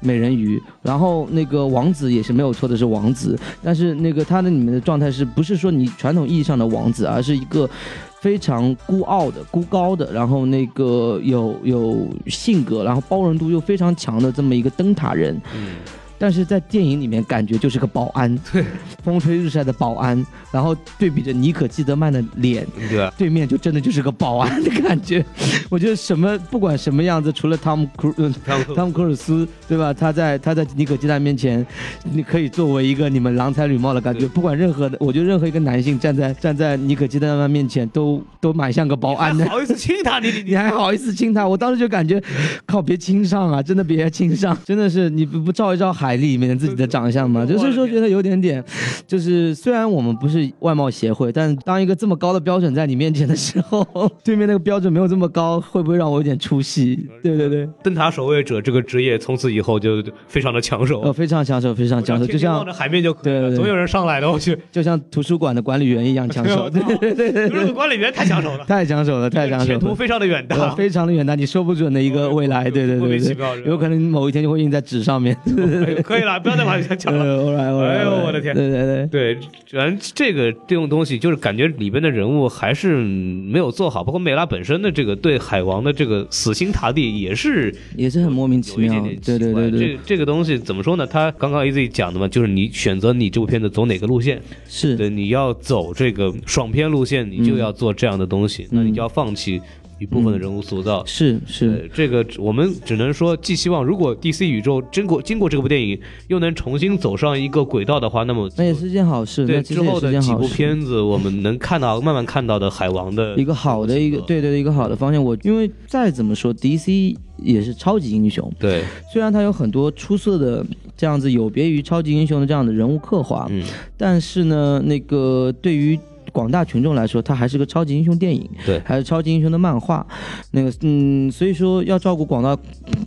美人鱼，然后那个王子也是没有错的，是王子，但是那个他的里面的状态是不是说你传统意义上的王子，而是一个非常孤傲的、孤高的，然后那个有有性格，然后包容度又非常强的这么一个灯塔人。嗯，但是在电影里面感觉就是个保安，对，风吹日晒的保安，然后对比着妮可基德曼的脸，对？对面就真的就是个保安的感觉。我觉得什么不管什么样子，除了汤姆克汤姆克鲁斯，对吧？他在他在妮可基德曼面前，你可以作为一个你们郎才女貌的感觉。不管任何的，我觉得任何一个男性站在站在妮可基德曼面前，都都蛮像个保安的还。好意思亲他？你 你你还好意思亲他？我当时就感觉，靠，别亲上啊！真的别亲上，真的是你不不照一照海里面自己的长相吗？就是说觉得有点点，就是虽然我们不是外貌协会，但当一个这么高的标准在你面前的时候，对面那个标准没有这么高，会不会让我有点出戏？对对对，灯塔守卫者这个职业从此以后就非常的抢手呃，，非常抢手，非常抢手，就像海面就可以了，对对对总有人上来的。我去，就像图书馆的管理员一样抢手，对 对对对图书馆管理员太抢手了，太抢手了，太抢手了。前途非常的远呃大。非常的远大，你说不准的一个未来，对对对有可能某一天就会印在纸上面。哎呦可以了，不要再往下讲了。哎呦我的天对对对，对，反正这个这种东西，就是感觉里边的人物还是没有做好，包括美拉本身的这个对海王的这个死心塌地，也是也是很莫名其妙。对。对对对，这这个东西怎么说呢？他刚刚 AZ 讲的嘛，就是你选择你这部片子走哪个路线，是对，你要走这个爽片路线，你就要做这样的东西，那你就要放弃一部分的人物塑造。是是，对，这个我们只能说，寄希望如果 DC 宇宙经过经过这部电影，又能重新走上一个轨道的话，那么那也是件好事。对之后的几部。片子，我们能看到慢慢看到的海王的一个好的一个，对对对，一个好的方向。我因为再怎么说，DC 也是超级英雄，对，虽然它有很多出色的这样子有别于超级英雄的这样的人物刻画，嗯，但是呢，那个对于广大群众来说，它还是个超级英雄电影，对还是超级英雄的漫画。那个，嗯，所以说要照顾广大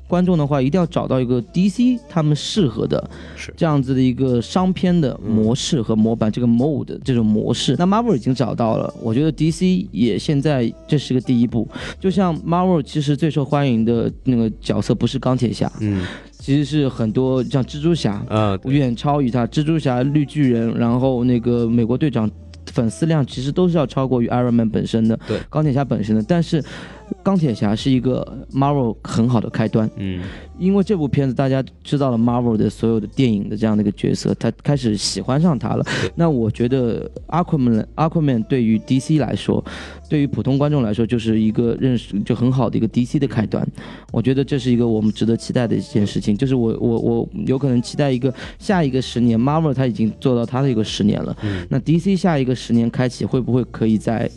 观众的话，一定要找到一个 DC 他们适合的是这样子的一个商片的模式和模板，这个 mode 这种模式。那 Marvel 已经找到了，我觉得 DC 也现在这是个第一步。就像 Marvel 其实最受欢迎的那个角色不是钢铁侠，嗯其实是很多像蜘蛛侠，啊，对远超于他。蜘蛛侠、绿巨人，然后那个美国队长，粉丝量其实都是要超过于 Iron Man 本身的，对钢铁侠本身的。但是钢铁侠是一个 Marvel 很好的开端，嗯。因为这部片子大家知道了 Marvel 的所有的电影的这样的一个角色，他开始喜欢上他了。那我觉得 Aquaman Aquaman 对于 DC 来说，对于普通观众来说，就是一个认识就很好的一个 DC 的开端。我觉得这是一个我们值得期待的一件事情，就是我我我有可能期待一个下一个十年，Marvel 他已经做到他的一个十年了，嗯，那 DC 下一个十年开启会不会可以在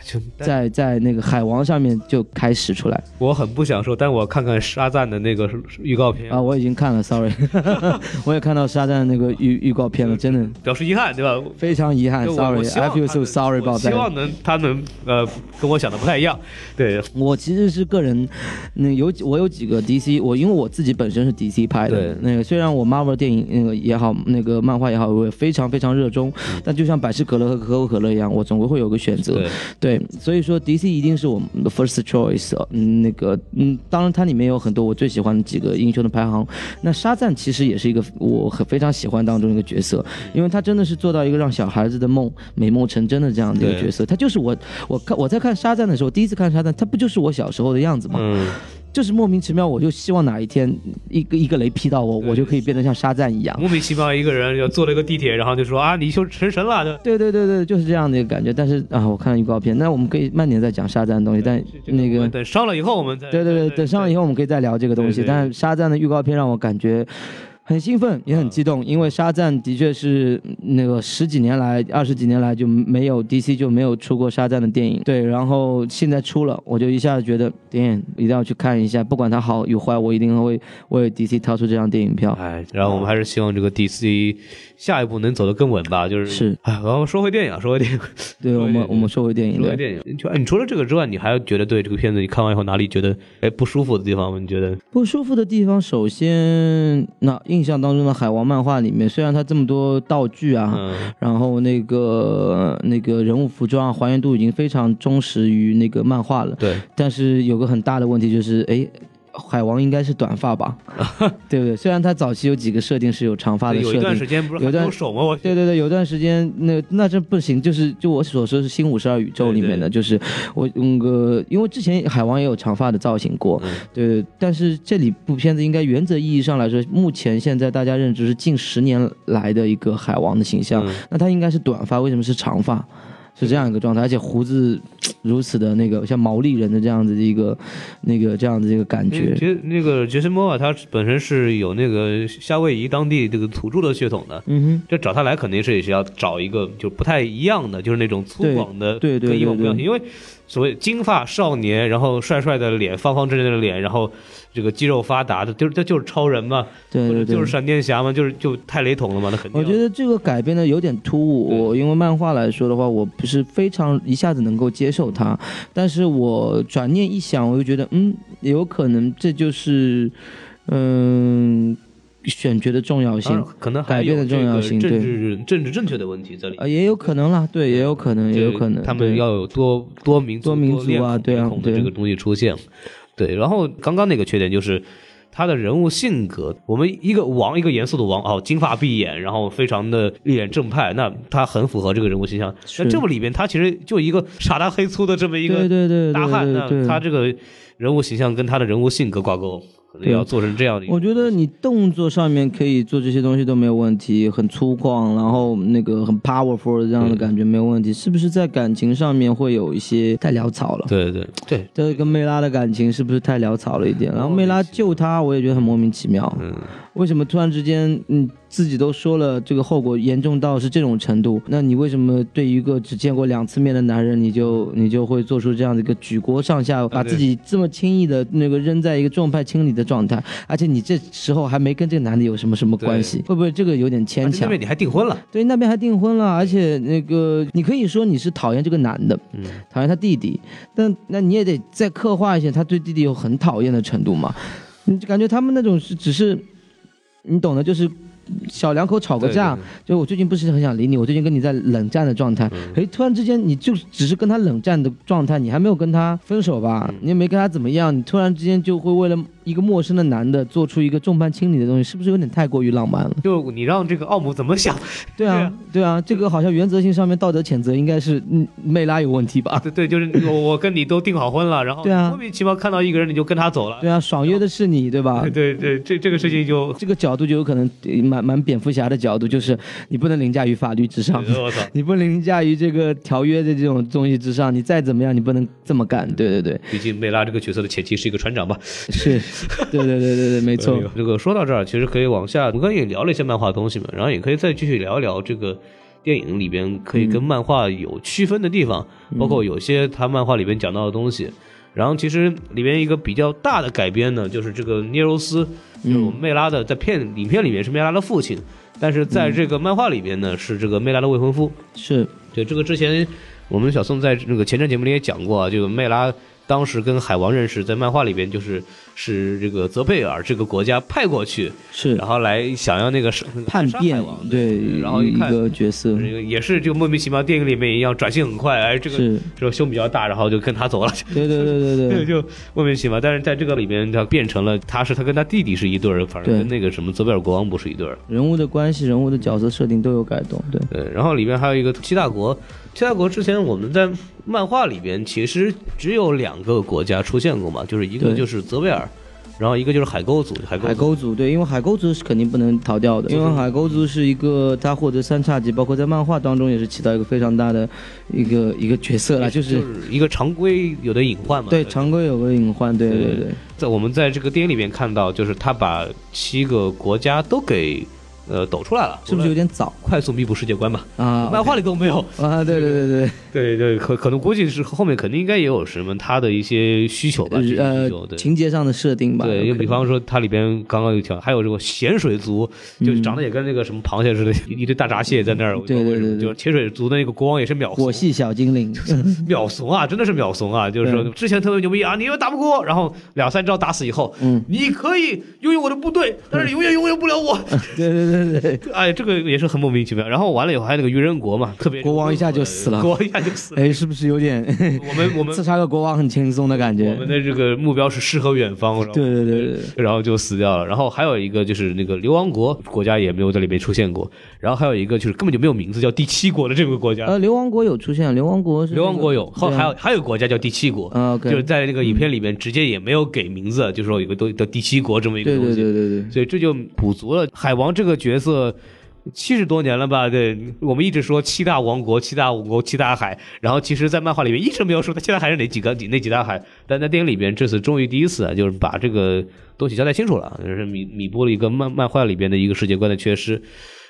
就在在那个海王上面就开始出来。我很不想说，但我看看沙赞的那个预告片。啊？我已经看了，sorry，我也看到沙赞那个预预告片了，真的。表示遗憾，对吧？非常遗憾，sorry，I feel so sorry 我 about 希。望能他能呃跟我想的不太一样，对，我其实是个人，那有我有几个 DC，我因为我自己本身是 DC 拍的对，那个虽然我 Marvel 电影那个也好，那个漫画也好，我也非常非常热衷，但就像百事可乐和可口可乐一样，我总归会有个选择。对，对，所以说 DC 一定是我们的 first choice。嗯，那个，嗯，当然它里面有很多我最喜欢的几个英雄的排行。那沙赞其实也是一个我很非常喜欢当中一个角色，因为他真的是做到一个让小孩子的梦美梦成真的这样的一个角色。他就是我，我看我在看沙赞的时候，第一次看沙赞，他不就是我小时候的样子吗？嗯，就是莫名其妙，我就希望哪一天一个一个雷劈到我，我就可以变得像沙赞一样。莫名其妙一个人就坐了一个地铁，然后就说啊，你就成神了，对。对对对对，就是这样的一个感觉。但是啊，我看了预告片，那我们可以慢点再讲沙赞的东西。但那个等上了以后我们再对对对，等上了以后，我们可以再聊这个东西。但是沙赞的预告片让我感觉很兴奋，也很激动，因为沙赞的确是那个十几年来、二十几年来就没有 DC 就没有出过沙赞的电影。对，然后现在出了，我就一下子觉得电影一定要去看一下，不管它好与坏，我一定会为 DC 掏出这张电影票。哎，然后我们还是希望这个 DC 下一步能走得更稳吧，就是是，哎，然后说回电影啊，说回电影，对我们我们说回电影。说回电影，就哎，你除了这个之外，你还觉得对这个片子你看完以后哪里觉得哎不舒服的地方吗？你觉得？不舒服的地方，首先，那印象当中的海王漫画里面，虽然它这么多道具啊，嗯，然后那个那个人物服装啊还原度已经非常忠实于那个漫画了，对，但是有个很大的问题就是，哎。海王应该是短发吧，对不对？虽然他早期有几个设定是有长发的设定有一段，时间不是有段还有手吗？我对对对，有段时间那那这不行，就是就我所说是新五十二宇宙里面的，就是我那个，因为之前海王也有长发的造型过，嗯对，但是这里部片子应该原则意义上来说，目前现在大家认知是近十年来的一个海王的形象，嗯那他应该是短发，为什么是长发？是这样一个状态，而且胡子如此的那个像毛利人的这样子的一个那个这样子的一个感嗯觉其，实那个杰森·莫尔他本身是有那个夏威夷当地这个土著的血统的，嗯哼，这找他来肯定是也是要找一个就不太一样的，就是那种粗犷的，对对对跟以往不一样。对因为所谓金发少年，然后帅帅的脸，方方正正的脸，然后这个肌肉发达的，就是这就是超人嘛，对就是闪电侠嘛，就是就太雷同了嘛，那肯定。我觉得这个改编的有点突兀。我因为漫画来说的话，我不是非常一下子能够接受它，但是我转念一想，我就觉得，嗯，有可能这就是，嗯，选角的重要性，可能还改变的重要性政治政治正确的问题这里面。啊，也有可能啦，对，也有可能，也有可能，他们要有多多民族、多民族啊对啊对这个东西出现。对，然后刚刚那个缺点就是他的人物性格，我们一个王，一个严肃的王，哦，金发碧眼，然后非常的一脸正派，那他很符合这个人物形象。那这部里边他其实就一个傻大黑粗的这么一个对对大汉，那他这个人物形象跟他的人物性格挂钩，可能对要做成这样的一个。我觉得你动作上面可以做这些东西都没有问题，很粗犷，然后那个很 powerful 的这样的感觉没有问题。是不是在感情上面会有一些太潦草了？对对对，这跟梅拉的感情是不是太潦草了一点？然后梅拉救他，我也觉得很莫名其妙。嗯，为什么突然之间，嗯，自己都说了这个后果严重到是这种程度，那你为什么对一个只见过两次面的男人，你就你就会做出这样的一个举国上下，把自己这么轻易的那个扔在一个众叛亲离的状态？而且你这时候还没跟这个男的有什么什么关系，会不会这个有点牵强？而且那边你还订婚了，对，那边还订婚了，而且那个你可以说你是讨厌这个男的，嗯，讨厌他弟弟，但那你也得再刻画一些他对弟弟有很讨厌的程度嘛。你就感觉他们那种是只是，你懂的，就是小两口吵个架，就我最近不是很想理你，我最近跟你在冷战的状态，哎、突然之间你就只是跟他冷战的状态，你还没有跟他分手吧，你也没跟他怎么样，你突然之间就会为了一个陌生的男的做出一个众叛亲离的东西，是不是有点太过于浪漫了？就你让这个奥姆怎么想？对啊，对啊，这个好像原则性上面道德谴责应该是嗯妹拉有问题吧？对对，就是我我跟你都订好婚了，然后对啊莫名其妙看到一个人你就跟他走了。对啊，爽约的是你，对吧？对对，这这个事情就，这个角度就有可能呃蛮蛮蝙蝠侠的角度，就是你不能凌驾于法律之上，我操！你不能凌驾于这个条约的这种东西之上，你再怎么样，你不能这么干。对对对，毕竟妹拉这个角色的前妻是一个船长吧？是，对对对对对，没错。这个说到这儿，其实可以往下，我们刚才也聊了一些漫画的东西嘛，然后也可以再继续聊一聊这个电影里边可以跟漫画有区分的地方，包括有些他漫画里边讲到的东西。然后其实里边一个比较大的改编呢，就是这个涅柔斯，就是我们梅拉的在片影片里面是梅拉的父亲，但是在这个漫画里边呢是这个梅拉的未婚夫。是，对，这个之前我们小宋在那个前瞻节目里也讲过啊，这个梅拉当时跟海王认识，在漫画里边就是是这个泽贝尔这个国家派过去，是。然后来想要那个是叛变对，然后一看个角色。这个也是就莫名其妙，电影里面一样转性很快，哎，这个是，这个胸比较大，然后就跟他走了，对对对对对，就莫名其妙。但是在这个里面，他变成了他是他跟他弟弟是一对儿，反正跟那个什么泽贝尔国王不是一对儿。人物的关系、人物的角色设定都有改动，对，对，然后里边还有一个七大国，七大国之前我们在漫画里边其实只有两个国家出现过嘛，就是一个就是泽维尔，然后一个就是海沟族，海沟海沟族对，因为海沟族是肯定不能逃掉的，因为海沟族是一个他获得三叉戟，包括在漫画当中也是起到一个非常大的一个一个角色啦，就就是一个常规有的隐患嘛。对。常规有个隐患，对对对对，在我们在这个电影里面看到，就是他把七个国家都给呃抖出来了，是不是有点早快速弥补世界观吧？啊？漫画里都没有。啊，对对对对，对 对，可可能估计是后面肯定应该也有什么他的一些需求吧，呃需求对。情节上的设定吧，对，就比方说它里边刚刚有条，还有这个咸水族，就长得也跟那个什么螃蟹似的，一堆大闸蟹在那儿。对对对对就是潜水族的那个国王也是秒怂，火系小精灵，秒怂啊，真的是秒怂啊！就是说之前特别牛逼啊，你又打不过我，然后两三招打死以后，嗯，你可以拥有我的部队，但是永远拥有不了我。对对对对对对，哎，这个也是很莫名其妙。然后完了以后还有那个愚人国嘛，特别国王一下就死了国王一下就死了。哎，是不是有点 我们我们刺杀个国王很轻松的感觉我？们的这个目标是诗和远方，然后对对对对对，然后就死掉了。然后还有一个就是那个流亡国国家也没有在里面出现过。然后还有一个就是根本就没有名字，叫第七国的这个国家。呃，流亡国有出现，流亡国是流亡国有，后还有还有个国家叫第七国，就是在那个影片里面直接也没有给名字，就说有个东叫第七国这么一个对对东西。对对对，所以这就补足了海王这个角色。七十多年了吧？对，我们一直说七大王国、七大王国、七大海，然后其实，在漫画里面一直没有说它七大海是哪几个、哪几大海，但在电影里边，这次终于第一次啊，就是把这个东西交代清楚了，就是弥弥补了一个漫漫画里边的一个世界观的缺失。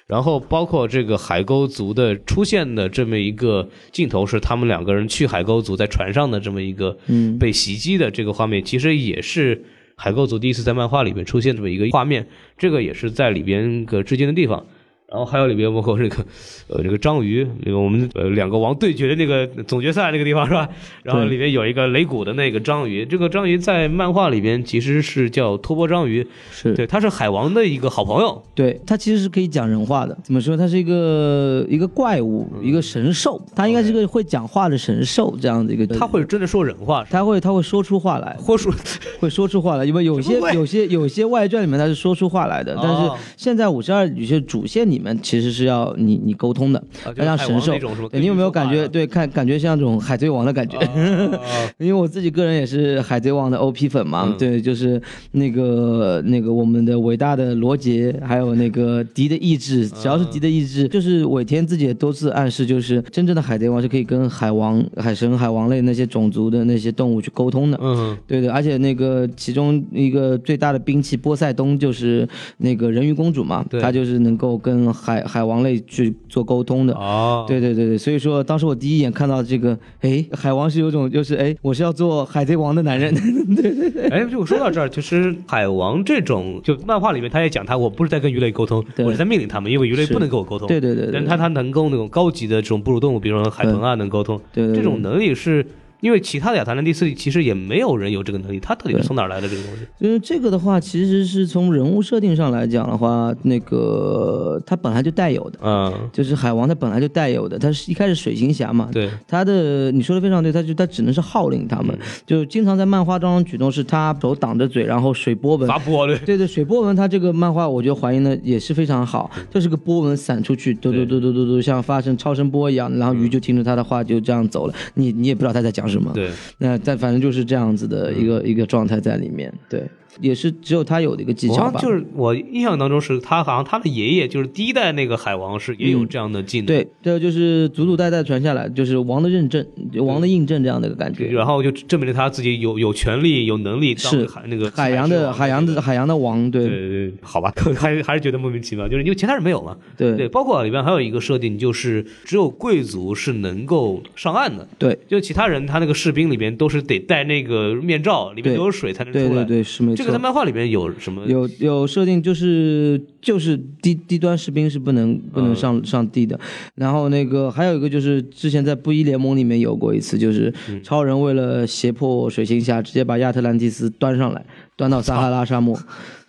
然后包括这个海沟族的出现的这么一个镜头，是他们两个人去海沟族在船上的这么一个被袭击的这个画面，其实也是海构族第一次在漫画里面出现这么一个画面，这个也是在里边个致敬的地方。然后还有里边包括这个，呃，这个章鱼，那个我们呃两个王对决的那个总决赛那个地方是吧？然后里面有一个擂鼓的那个章鱼，这个章鱼在漫画里边其实是叫托波章鱼，是对，他是海王的一个好朋友，对，他其实是可以讲人话的。怎么说？他是一个一个怪物，嗯一个神兽，他应该是个会讲话的神兽这样的一个。他会真的说人话，他会他会说出话来，或说会说出话来，因为有些有些有些外传里面他是说出话来的，但是哦现在五十二有些主线里面其实是要你你沟通的，要像神兽你有没有感觉？对，看感觉像这种海贼王的感觉。啊 因为我自己个人也是海贼王的 OP 粉嘛，嗯对，就是那个那个我们的伟大的罗杰，还有那个迪的意志，只要是迪的意志，就是尾田自己也多次暗示，就是真正的海贼王是可以跟海王、海神、海王类那些种族的那些动物去沟通的。嗯，对的，而且那个其中一个最大的兵器波塞冬就是那个人鱼公主嘛，她就是能够跟海海王类去做沟通的。哦，对对对对，所以说当时我第一眼看到这个，哎，海王是有种就是哎，我是要做海贼王的男人，对对对。哎，就说到这儿，其实海王这种，就漫画里面他也讲他，我不是在跟鱼类沟通，我是在命令他们，因为鱼类不能跟我沟通。对对对对但他他能够那种高级的这种哺乳动物，比如说海豚啊，能沟通。对对对。这种能力是因为其他的亚特兰蒂斯里其实也没有人有这个能力，他到底是从哪儿来的这个东西？就是这个的话，其实是从人物设定上来讲的话，那个他本来就带有的，嗯，就是海王他本来就带有的，他是一开始水行侠嘛，对，他的你说的非常对，他就他只能是号令他们，就经常在漫画当中举动是他手挡着嘴，然后水波纹。发波对。对对，水波纹，他这个漫画我觉得还原的也是非常好，就是个波纹散出去，嘟嘟嘟嘟嘟嘟，像发生超声波一样，然后鱼就听着他的话就这样走了，你你也不知道他在讲什么。对，那但反正就是这样子的一个、一个状态在里面，对，也是只有他有的一个技我巧吧。就是我印象当中是他好像他的爷爷就是第一代那个海王是也有这样的技能。对，这就是祖祖代代传下来，就是王的认证，王的印证这样的一个感觉。然后就证明了他自己有有权利、有能力当是海那个海洋的海洋的的海洋的王，对对对对，好吧，还还是觉得莫名其妙，就是因为其他人没有嘛。对对，包括里边还有一个设定，就是只有贵族是能够上岸的，对就其他人他那个士兵里边都是得戴那个面罩，里面都有水才能出来。对对对，是没错。这个在漫画里面有什么？有有设定，就是就是低低端士兵是不能不能上、上地的。然后那个还有一个就是之前在布衣联盟里面有过一次，就是超人为了胁迫水行侠，直接把亚特兰蒂斯端上来，端到撒哈拉沙漠。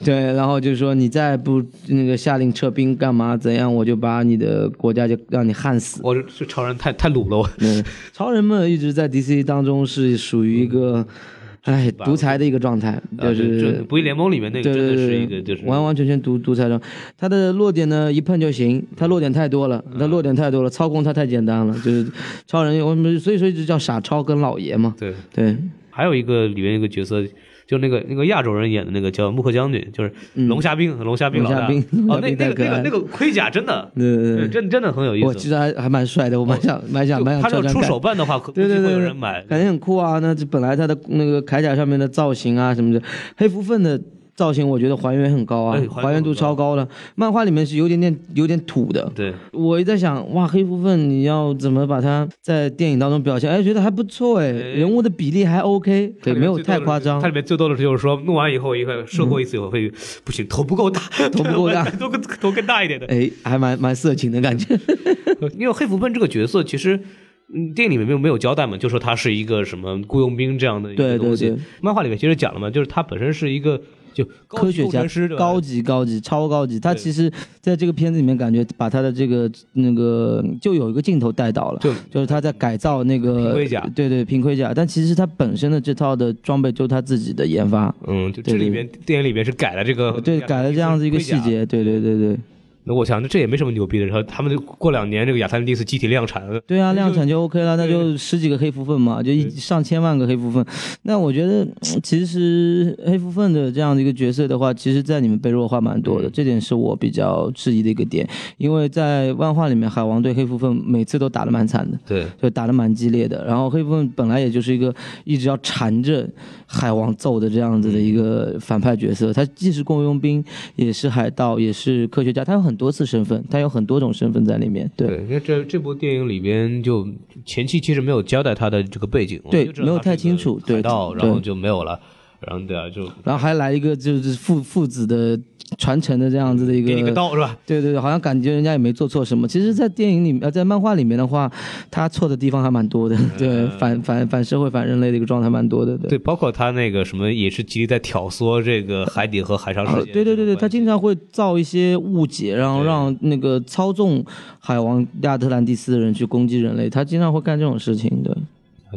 对，然后就说你再不那个下令撤兵干嘛怎样，我就把你的国家就让你焊死。我这超人太太鲁了，我嗯，超人们一直在 DC 当中是属于一个，哎，独裁的一个状态，就啊是这不义联盟里面那个对真的对对是一个就是完完全全独独裁状。他的弱点呢，一碰就行，他弱点太多了，嗯他弱点太多了，操控他太简单了，就是超人，我们所以说一直叫傻超跟老爷嘛。对。对，还有一个里面一个角色，就那个那个亚洲人演的那个叫穆克将军，就是龙虾兵，龙虾兵老大。哦，那那个那个那个盔甲真的，对对对对。真真的很有意思。我其实还还蛮帅的，我蛮想蛮想蛮想他要出手办的话，对对对对人买。感觉很酷啊。那这本来他的那个铠甲上面的造型啊什么的，黑蝠鲼的造型，我觉得还原很高啊，哎还原度超高的。漫画里面是有点点有点土的，对，我一直在想，哇，黑蝠粪你要怎么把它在电影当中表现？哎，觉得还不错哎，人物的比例还 OK，对，没有太夸张它。里面最多的就是说，弄完以后一个射过一次以后会不行，头不够大，头不够大头更头更大一点的。哎，还蛮蛮色情的感觉。因为黑蝠笨这个角色其实。嗯电影里面没有没有交代嘛，就说他是一个什么雇佣兵这样的一个东西。对漫画里面其实讲了嘛，就是他本身是一个就科学家高级高级超高级，他其实在这个片子里面感觉把他的这个那个就有一个镜头带到了，就就是他在改造那个平盔甲。对对平盔甲，但其实他本身的这套的装备就是他自己的研发，嗯，就这里边电影里边是改了这个，对，改了这样子一个细。节，对对对对那我想，那这也没什么牛逼的。然后他们就过两年，这个亚特兰蒂斯集体量产了，对啊，量产就 OK 了，那就十几个黑蝠鲼嘛，就一上千万个黑蝠鲼。那我觉得嗯其实黑蝠鲼的这样的一个角色的话，其实在你们被弱化蛮多的，嗯这点是我比较质疑的一个点，因为在漫画里面，海王对黑蝠鲼每次都打得蛮惨的。对，就打得蛮激烈的，然后黑蝠鲼本来也就是一个一直要缠着海王揍的这样子的一个反派角色，他既是雇佣兵，也是海盗，也是科学家，他有很多次身份，他有很多种身份在里面。对，对，因为这这部电影里边就前期其实没有交代他的这个背景，对没有太清楚对海盗，对然后就没有了，然后对啊，就然后还来一个就是父父子的传承的这样子的一个，给你个刀是吧？对对对，好像感觉人家也没做错什么。其实，在电影里面，呃，在漫画里面的话，他错的地方还蛮多的，对，反反反社会、反人类的一个状态蛮多的，对。对，包括他那个什么，也是极力在挑唆这个海底和海上世呃界。对对对对，他经常会造一些误解，然后让那个操纵海王亚特兰蒂斯的人去攻击人类，他经常会干这种事情，对，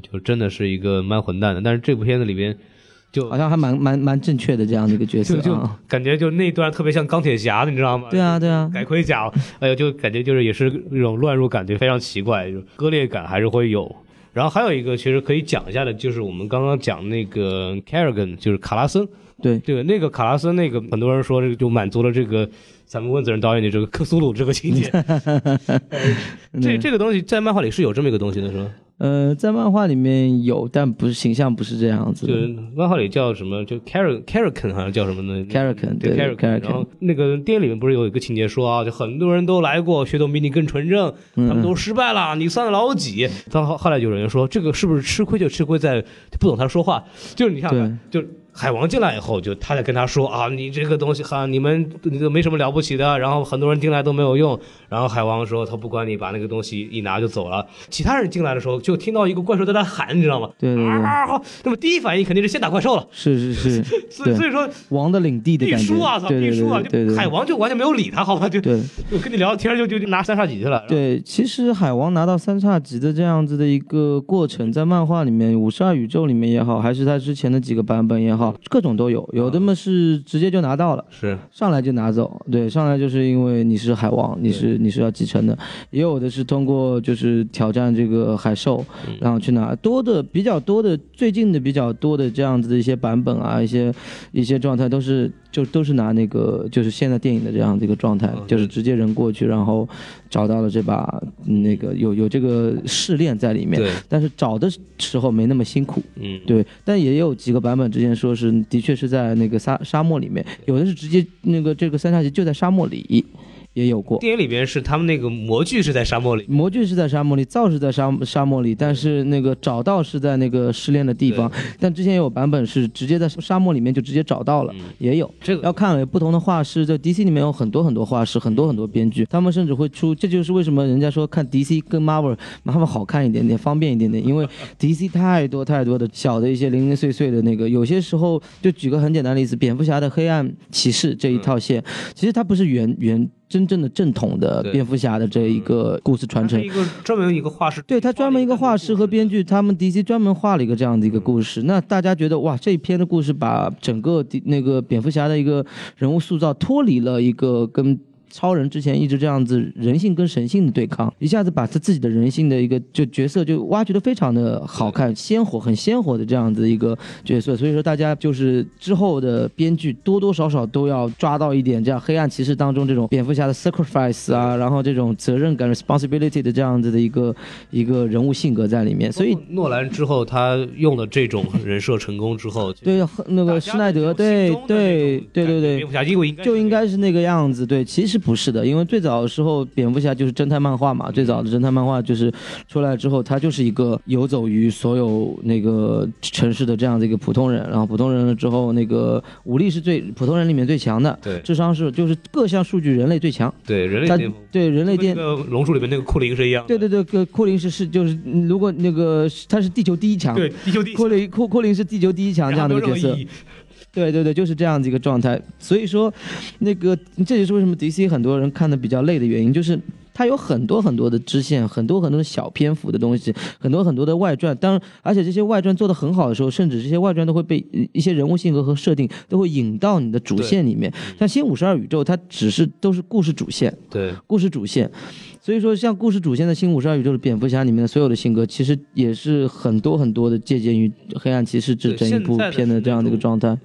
就真的是一个蛮混蛋的。但是这部片子里边，就好像还蛮蛮蛮正确的这样的一个角色就就啊。感觉就那段特别像钢铁侠，你知道吗？对啊对啊，改盔甲，哎呦，就感觉就是也是那种乱入感觉非常奇怪，就割裂感还是会有。然后还有一个其实可以讲一下的，就是我们刚刚讲那个 Carrigan，就是卡拉森，对这个那个卡拉森那个，很多人说这个就满足了这个咱们温子仁导演的这个克苏鲁这个情节。这这个东西在漫画里是有这么一个东西的，是吧？呃，在漫画里面有，但不是形象不是这样子。就是漫画里叫什么？就 Carrigan Carrigan 好像叫什么呢？Carrican 对对 Carrigan。Carrigan 然后那个电影里面不是有一个情节说啊，就很多人都来过，血统比你更纯正，嗯他们都失败了，你算老几？到后后来有人说，这个是不是吃亏就吃亏在不懂他说话？就是你看，就海王进来以后，就他在跟他说啊，你这个东西哈，你们你都没什么了不起的，然后很多人进来都没有用。然后海王说他不管你，把那个东西一拿就走了。其他人进来的时候，就听到一个怪兽在那喊，你知道吗？对对对啊！那么第一反应肯定是先打怪兽了。是是是，所以所以说王的领地的必输啊，操，必输啊！就海王就完全没有理他，好吧？就对。就跟你聊天就就就拿三叉戟去了。对，其实海王拿到三叉戟的这样子的一个过程，在漫画里面，五十二宇宙里面也好，还是他之前的几个版本也好，各种都有。有的嘛是直接就拿到了，是上来就拿走，对，上来就是因为你是海王，你是你是要继承的。也有的是通过就是挑战这个海兽，然后去拿多的比较多的最近的比较多的这样子的一些版本啊，一些一些状态都是就都是拿那个就是现在电影的这样的一个状态，就是直接人过去，然后找到了这把嗯那个有有这个试炼在里面，对，但是找的时候没那么辛苦，嗯，对，但也有几个版本之前说是的确是在那个沙沙漠里面，有的是直接那个这个三叉戟就在沙漠里，也有过。电影里边是他们那个模具是在沙漠里，模具是在沙漠里，灶是在沙沙漠里，但是那个找到是在那个失恋的地方。但之前也有版本是直接在沙漠里面就直接找到了，也有。这个要看了不同的画师，在 DC 里面有很多很多画师，很多很多编剧，他们甚至会出，这就是为什么人家说看 DC 跟 Marvel Marvel 好看一点点，方便一点点，因为 DC 太多太多的小的一些零零碎碎的那个，有些时候就举个很简单的例子，蝙蝠侠的黑暗骑士这一套线，其实它不是原原真正的正统的蝙蝠侠的这一个故事传承一。个专门一个画师，对他专门一个画师和编剧，他们 DC 专门画了一个这样的一个故事。那大家觉得哇，这一篇的故事把整个迪那个蝙蝠侠的一个人物塑造脱离了一个跟。超人之前一直这样子人性跟神性的对抗，一下子把他自己的人性的一个就角色就挖掘的非常的好看、鲜活、很鲜活的这样子一个角色。所以说大家就是之后的编剧多多少少都要抓到一点这样黑暗骑士当中这种蝙蝠侠的 sacrifice 啊，然后这种责任感 responsibility 的这样子的一个一个人物性格在里面。所以诺兰之后他用了这种人设成功之后，对那个施耐德，对对对对对蝙蝠侠应该就应该是那个样子。对，其实不是的，因为最早的时候蝙蝠侠就是侦探漫画嘛，最早的侦探漫画就是出来之后，他就是一个游走于所有那个城市的这样的一个普通人，然后普通人了之后，那个武力是最普通人里面最强的，对智商是就是各项数据人类最强，对，人类对人类巅跟那个龙珠里面那个库林是一样的。对对对，跟库林是是就是嗯如果那个他是地球第一强，对，地球第一库林库库林是地球第一强这样的一个角色，对对对，就是这样子一个状态。所以说，那个这也是为什么 DC 很多人看的比较累的原因，就是它有很多很多的支线，很多很多的小篇幅的东西，很多很多的外传。当然，而且这些外传做的很好的时候，甚至这些外传都会被呃一些人物性格和设定都会引到你的主线里面。像新五十二宇宙，它只是都是故事主线，对，故事主线。所以说，像故事主线的《新五十二宇宙》的蝙蝠侠里面的所有的性格，其实也是很多很多的借鉴于《黑暗骑士》这对整一部片的这样的一个状态。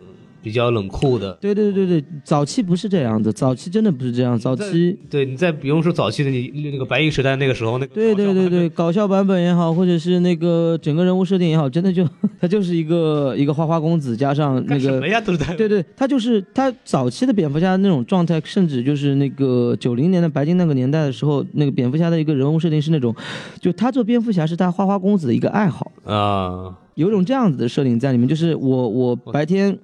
比较冷酷的。对对对对，早期不是这样的，早期真的不是这样，早期。对，你再不用说早期的你那个白银时代那个时候那个对对对对，搞笑版本也好，或者是那个整个人物设定也好，真的就 他就是一个一个花花公子加上那个对对，他就是他早期的蝙蝠侠那种状态，甚至就是那个九零年的白金那个年代的时候，那个蝙蝠侠的一个人物设定是那种，就他做蝙蝠侠是他花花公子的一个爱好，啊，有一种这样子的设定在里面，就是我我白天。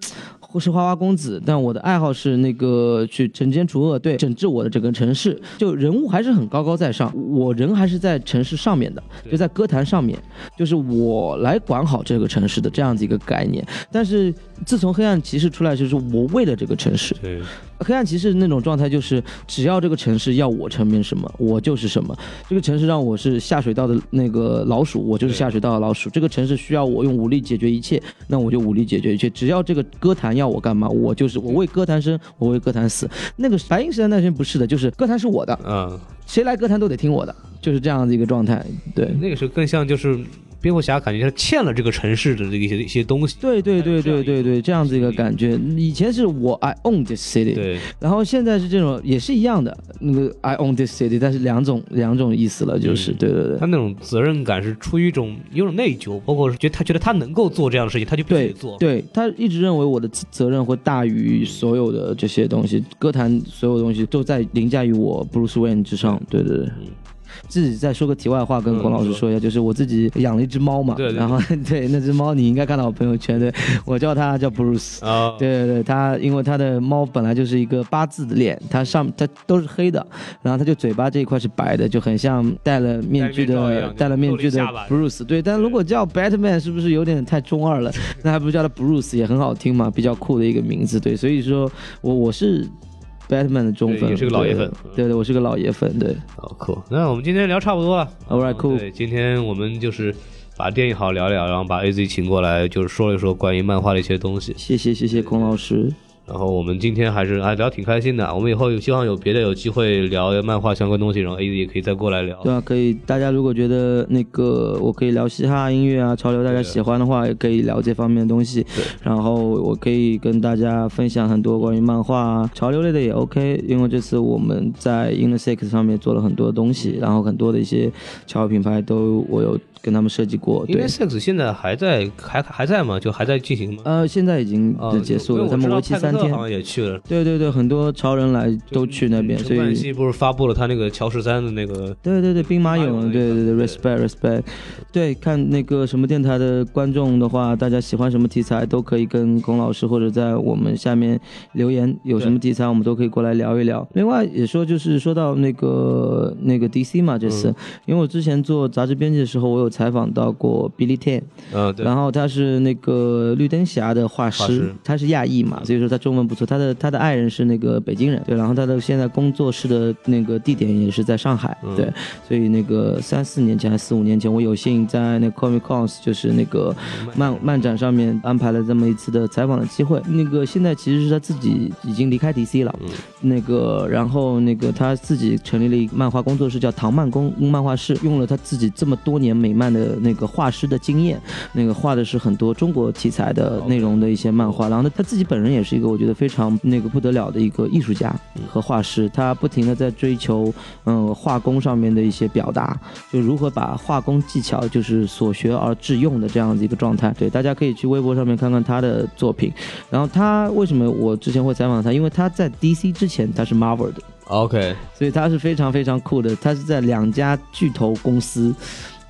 是花花公子，但我的爱好是那个去惩奸除恶，对，整治我的整个城市。就人物还是很高高在上，我人还是在城市上面的，就在歌坛上面，就是我来管好这个城市的这样子一个概念。但是自从黑暗骑士出来，就是我为了这个城市，对，黑暗骑士那种状态就是，只要这个城市要我成名什么，我就是什么。这个城市让我是下水道的那个老鼠，我就是下水道的老鼠。这个城市需要我用武力解决一切，那我就武力解决一切。只要这个歌坛要我干嘛，我就是我为歌坛生，我为歌坛死。那个白银时代那些不是的，就是歌坛是我的，嗯，谁来歌坛都得听我的，就是这样的一个状态。对。那个时候更像就是蝙蝠侠，感觉他欠了这个城市的这个一些一些东西。对对对对对对，这样子一个感觉。以前是我 I own this city，对，然后现在是这种也是一样的，那个 I own this city，但是两种两种意思了，就是、嗯对对对他那种责任感是出于一种有种内疚，包括是觉得他觉得他能够做这样的事情，他就必须得做。对，他一直认为我的责责任会大于所有的这些东西，歌坛所有东西都在凌驾于我 Bruce Wayne 之上，对对对。自己再说个题外话，跟嗯孔老师说一下，就是我自己养了一只猫嘛，对对对然后 对那只猫你应该看到我朋友圈，对 我叫它叫 Bruce，啊，对对对，它因为它的猫本来就是一个八字的脸，它上它都是黑的，然后它就嘴巴这一块是白的，就很像戴了面具的戴了面具的 Bruce。对，但如果叫 Batman 是不是有点太中二了？那还不如叫它 Bruce 也很好听嘛，比较酷的一个名字。对，所以说我我是 Batman 的忠粉，对也是个老爷粉对对对，我是个老爷粉。对好酷。那我们今天聊差不多了。，All right 嗯 cool。对，今天我们就是把电影好聊聊，然后把 AZ 请过来，就是说一说关于漫画的一些东西。谢谢谢谢孔老师，然后我们今天还是啊聊挺开心的，我们以后有希望有别的有机会聊漫画相关东西，然后 AZ 也可以再过来聊。对啊，可以，大家如果觉得那个我可以聊嘻哈音乐啊、潮流，大家喜欢的话，也可以聊这方面的东西。对，然后我可以跟大家分享很多关于漫画啊、潮流类的也 OK，因为这次我们在 Inner Six 上面做了很多东西，然后很多的一些潮流品牌都我有跟他们设计过。对因为，Sex 现在还在还还在吗？就还在进行吗？呃，现在已经结束了，他们为期三天好。像也去了。对对对，很多潮人来都去那边，陈所以不是发布了他那个乔十三的那个对对对，兵马俑，对对对，respect respect，对，看那个什么电台的观众的话，大家喜欢什么题材都可以跟龚老师或者在我们下面留言，有什么题材我们都可以过来聊一聊。另外也说就是说到那个那个 DC 嘛，这次，因为我之前做杂志编辑的时候，我有采访到过 Billy Tan，嗯，对，然后他是那个绿灯侠的画师，画师。他是亚裔嘛，所以说他中文不错。他的他的爱人是那个北京人，对，然后他的现在工作室的那个地点也是在上海，嗯。对，所以那个三四年前还是四五年前，我有幸在那个 Comic Cons 就是那个漫漫展上面安排了这么一次的采访的机会。那个现在其实是他自己已经离开 DC 了，嗯。那个然后那个他自己成立了一个漫画工作室，叫唐漫工漫画室，用了他自己这么多年美漫的那个画师的经验，那个画的是很多中国题材的内容的一些漫画。然后呢，他自己本人也是一个我觉得非常那个不得了的一个艺术家和画师，他不停的在追求嗯画工上面的一些表达，就如何把画工技巧就是所学而致用的这样子一个状态。对，大家可以去微博上面看看他的作品。然后他为什么我之前会采访他？因为他在 DC 之前他是 Marvel 的。OK，所以他是非常非常酷的。他是在两家巨头公司。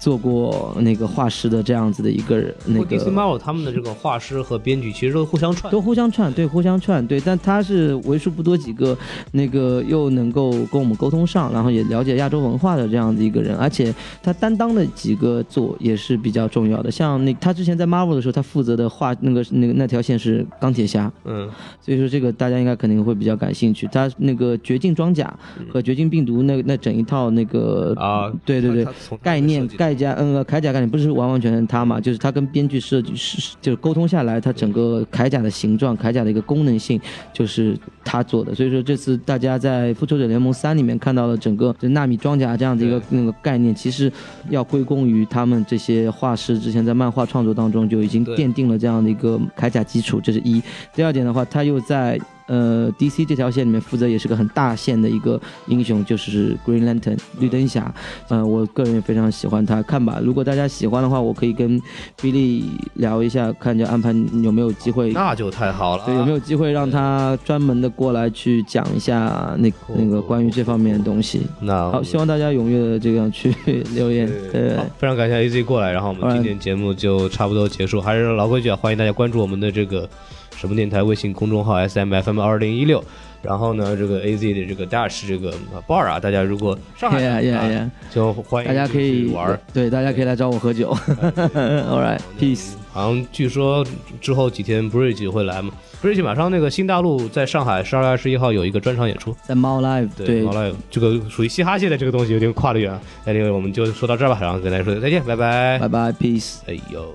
做过那个画师的这样子的一个人，那个 DC Marvel 他们的这个画师和编剧其实都互相串，都互相串，对，互相串，对。但他是为数不多几个那个又能够跟我们沟通上，然后也了解亚洲文化的这样子一个人，而且他担当的几个作也是比较重要的。像那他之前在 Marvel 的时候，他负责的画那个那个那条线是钢铁侠，嗯，所以说这个大家应该肯定会比较感兴趣。他那个绝境装甲和绝境病毒那那整一套那个啊，对对对，概念概。加嗯，铠甲概念不是完完全全他嘛，就是他跟编剧设计师就是沟通下来，他整个铠甲的形状、铠甲的一个功能性就是他做的。所以说这次大家在复仇者联盟三里面看到了整个就纳米装甲这样的一个那个概念，其实要归功于他们这些画师之前在漫画创作当中就已经奠定了这样的一个铠甲基础，这是一。第二点的话，他又在。呃，DC 这条线里面负责也是个很大线的一个英雄，就是 Green Lantern 绿灯侠。呃，我个人也非常喜欢他。看吧，如果大家喜欢的话，我可以跟 Billy 聊一下，看就安排有没有机会。那就太好了。对，有没有机会让他专门的过来去讲一下那那个关于这方面的东西？那好，希望大家踊跃的这样去 留言。对，非常感谢 AZ 过来，然后我们今天节目就差不多结束。还是老规矩啊，欢迎大家关注我们的这个。什么电台微信公众号 S M F M 二零一六，然后呢，这个 A Z 的这个 Dash 这个 bar 啊，大家如果上海啊，就欢迎大家可以玩，对，大家可以来找我喝酒。All right, peace。好像据说之后几天 Bridge 会来嘛，Bridge 马上那个新大陆在上海十二月二十一号有一个专场演出，在猫 Live，对，猫 Live 这个属于嘻哈界的这个东西有点跨得远。那这个我们就说到这儿吧，然后跟大家说再见，拜拜，拜拜，peace。哎呦。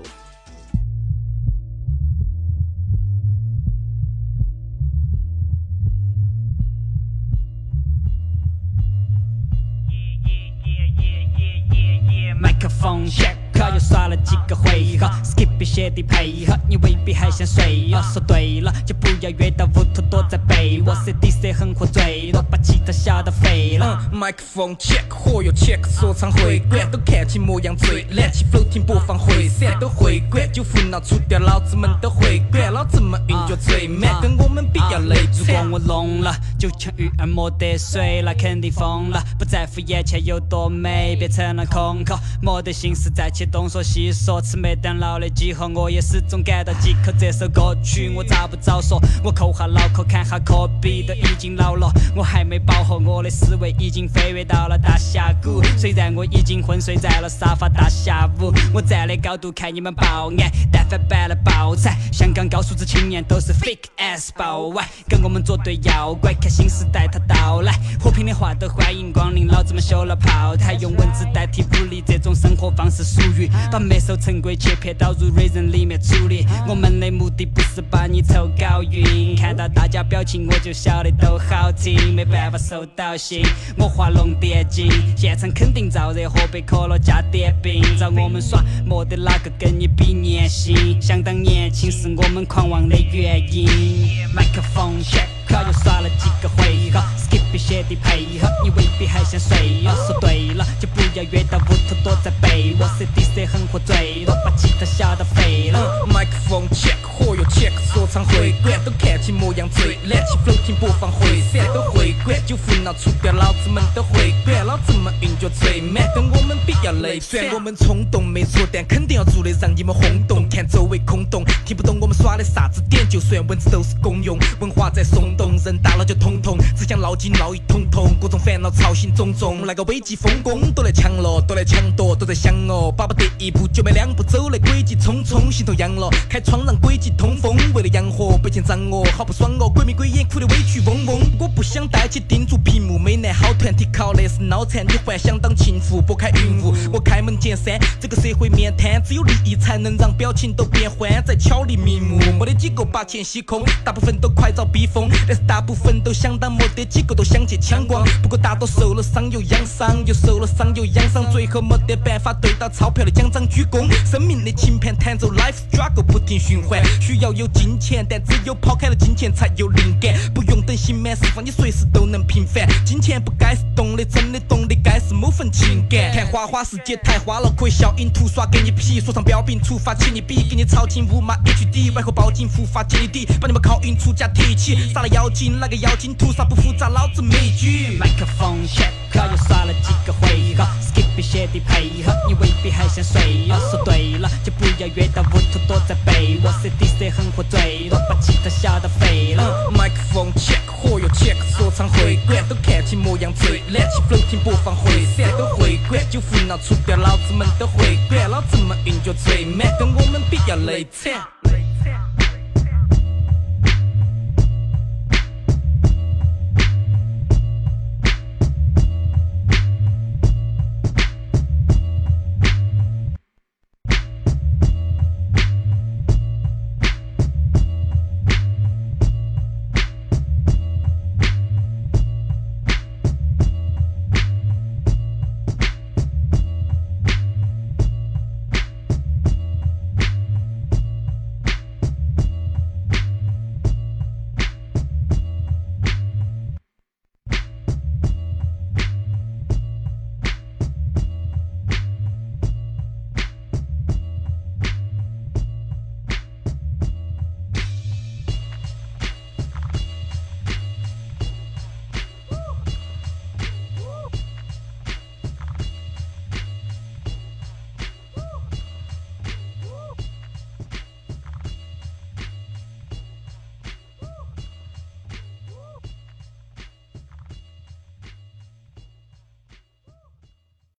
的配合，你未必还想睡。说对了，就不要约到屋头躲在被窝。CDC 很喝醉了，把气他吓得废了。麦克风 check，火药 check，说唱会馆都看起模样最烂，起 floating 播放会散都会管，就胡闹出掉，老子们都会管，老子们运脚最慢，跟我们比要累如果我聋了，就像鱼儿没得水，那肯定疯了。不在乎眼前有多美，变成了空壳，没得心思再去。东说西说，吃麦当劳的几何，我也始终感到饥渴。这首歌曲我早不早说？我抠下脑壳看下科比都已经老了，我还没饱和，我的思维已经飞跃到了大峡谷。虽然我已经昏睡在了沙发大下午，我站的高度看你们爆眼，但凡办了爆彩，香港高素质青年都是 fake ass 爆歪，跟我们作对要乖，看新时代它到来。和平的话都欢迎光临，老子们修了炮台，用文字代替武力，这种生活方式属于。把没收成规切片导入 Reason 里面处理。我们的目的不是把你抽搞晕，看到大家表情我就晓得都好听，没办法收到信。我画龙点睛，现场肯定燥热，喝杯可乐加点冰。找我们耍，没得哪个跟你比年薪。想当年轻是我们狂妄的原因。麦克风又耍了几个回合一些的配合，你未必还想睡。说对了，就不要约到屋头躲在被窝。CDC 很喝醉了，把吉他吓到废了。麦克风 check，火药 check，说唱会馆都看起模样最懒，起 floating 播放会闪都会管，就胡闹出掉，老子们都会管，老子们韵脚最满，跟我们比较累。虽然我们冲动没错，但肯定要做的让你们轰动。看周围空洞，听不懂我们耍的啥子点，就算文字都是公用。文化在松动，人大了就通通，只想捞金捞一通通，各种烦恼操心种种。那个危机风攻都来抢了，都来抢夺，都在想哦。巴不得一步就迈两步走的轨迹匆匆，心头痒了，开窗让轨迹通风。为了养活，被钱涨我，好不爽哦。鬼迷鬼眼，哭得委屈嗡嗡。我不想带起盯住屏幕，美男好团体靠的是脑残。你幻想当情妇，拨开云雾，我开门见山。这个社会面瘫，只有利益才能让表情都变欢，在巧立名目，没得几个把钱吸空，大部分都快遭逼疯。但是大部分都想当，没得几个都想去抢光。不过大多受了伤又养伤，又受了伤又养伤，最后没得办法对到钞票的奖章鞠躬。生命的琴盘弹奏，life struggle 不停循环，需要有金钱，但只有抛开了金钱才有灵感。不用等刑满释放，你随时都能平凡。金钱不该是动的，真的动的该是某份情感。看花花世界太花了，可以效应图刷给你皮，说唱标兵出发，请你比，给你超清五码 HD，外后。报警，伏法揭底，把你们靠运出家提起。杀了妖精，那个妖精屠杀不复杂？老子没局。麦克风 check，又刷了几个回合，skip 写的配合，你未必还想睡。说对了，就不要约到屋头躲在被窝，CDC 很喝醉了，把吉他吓到废了。麦克风 check，火药 check，说唱会馆都看起模样最懒，起 floating 播放会闪都会管，酒壶闹出掉，老子们都会管，老子们运脚最满，跟我们比较累惨。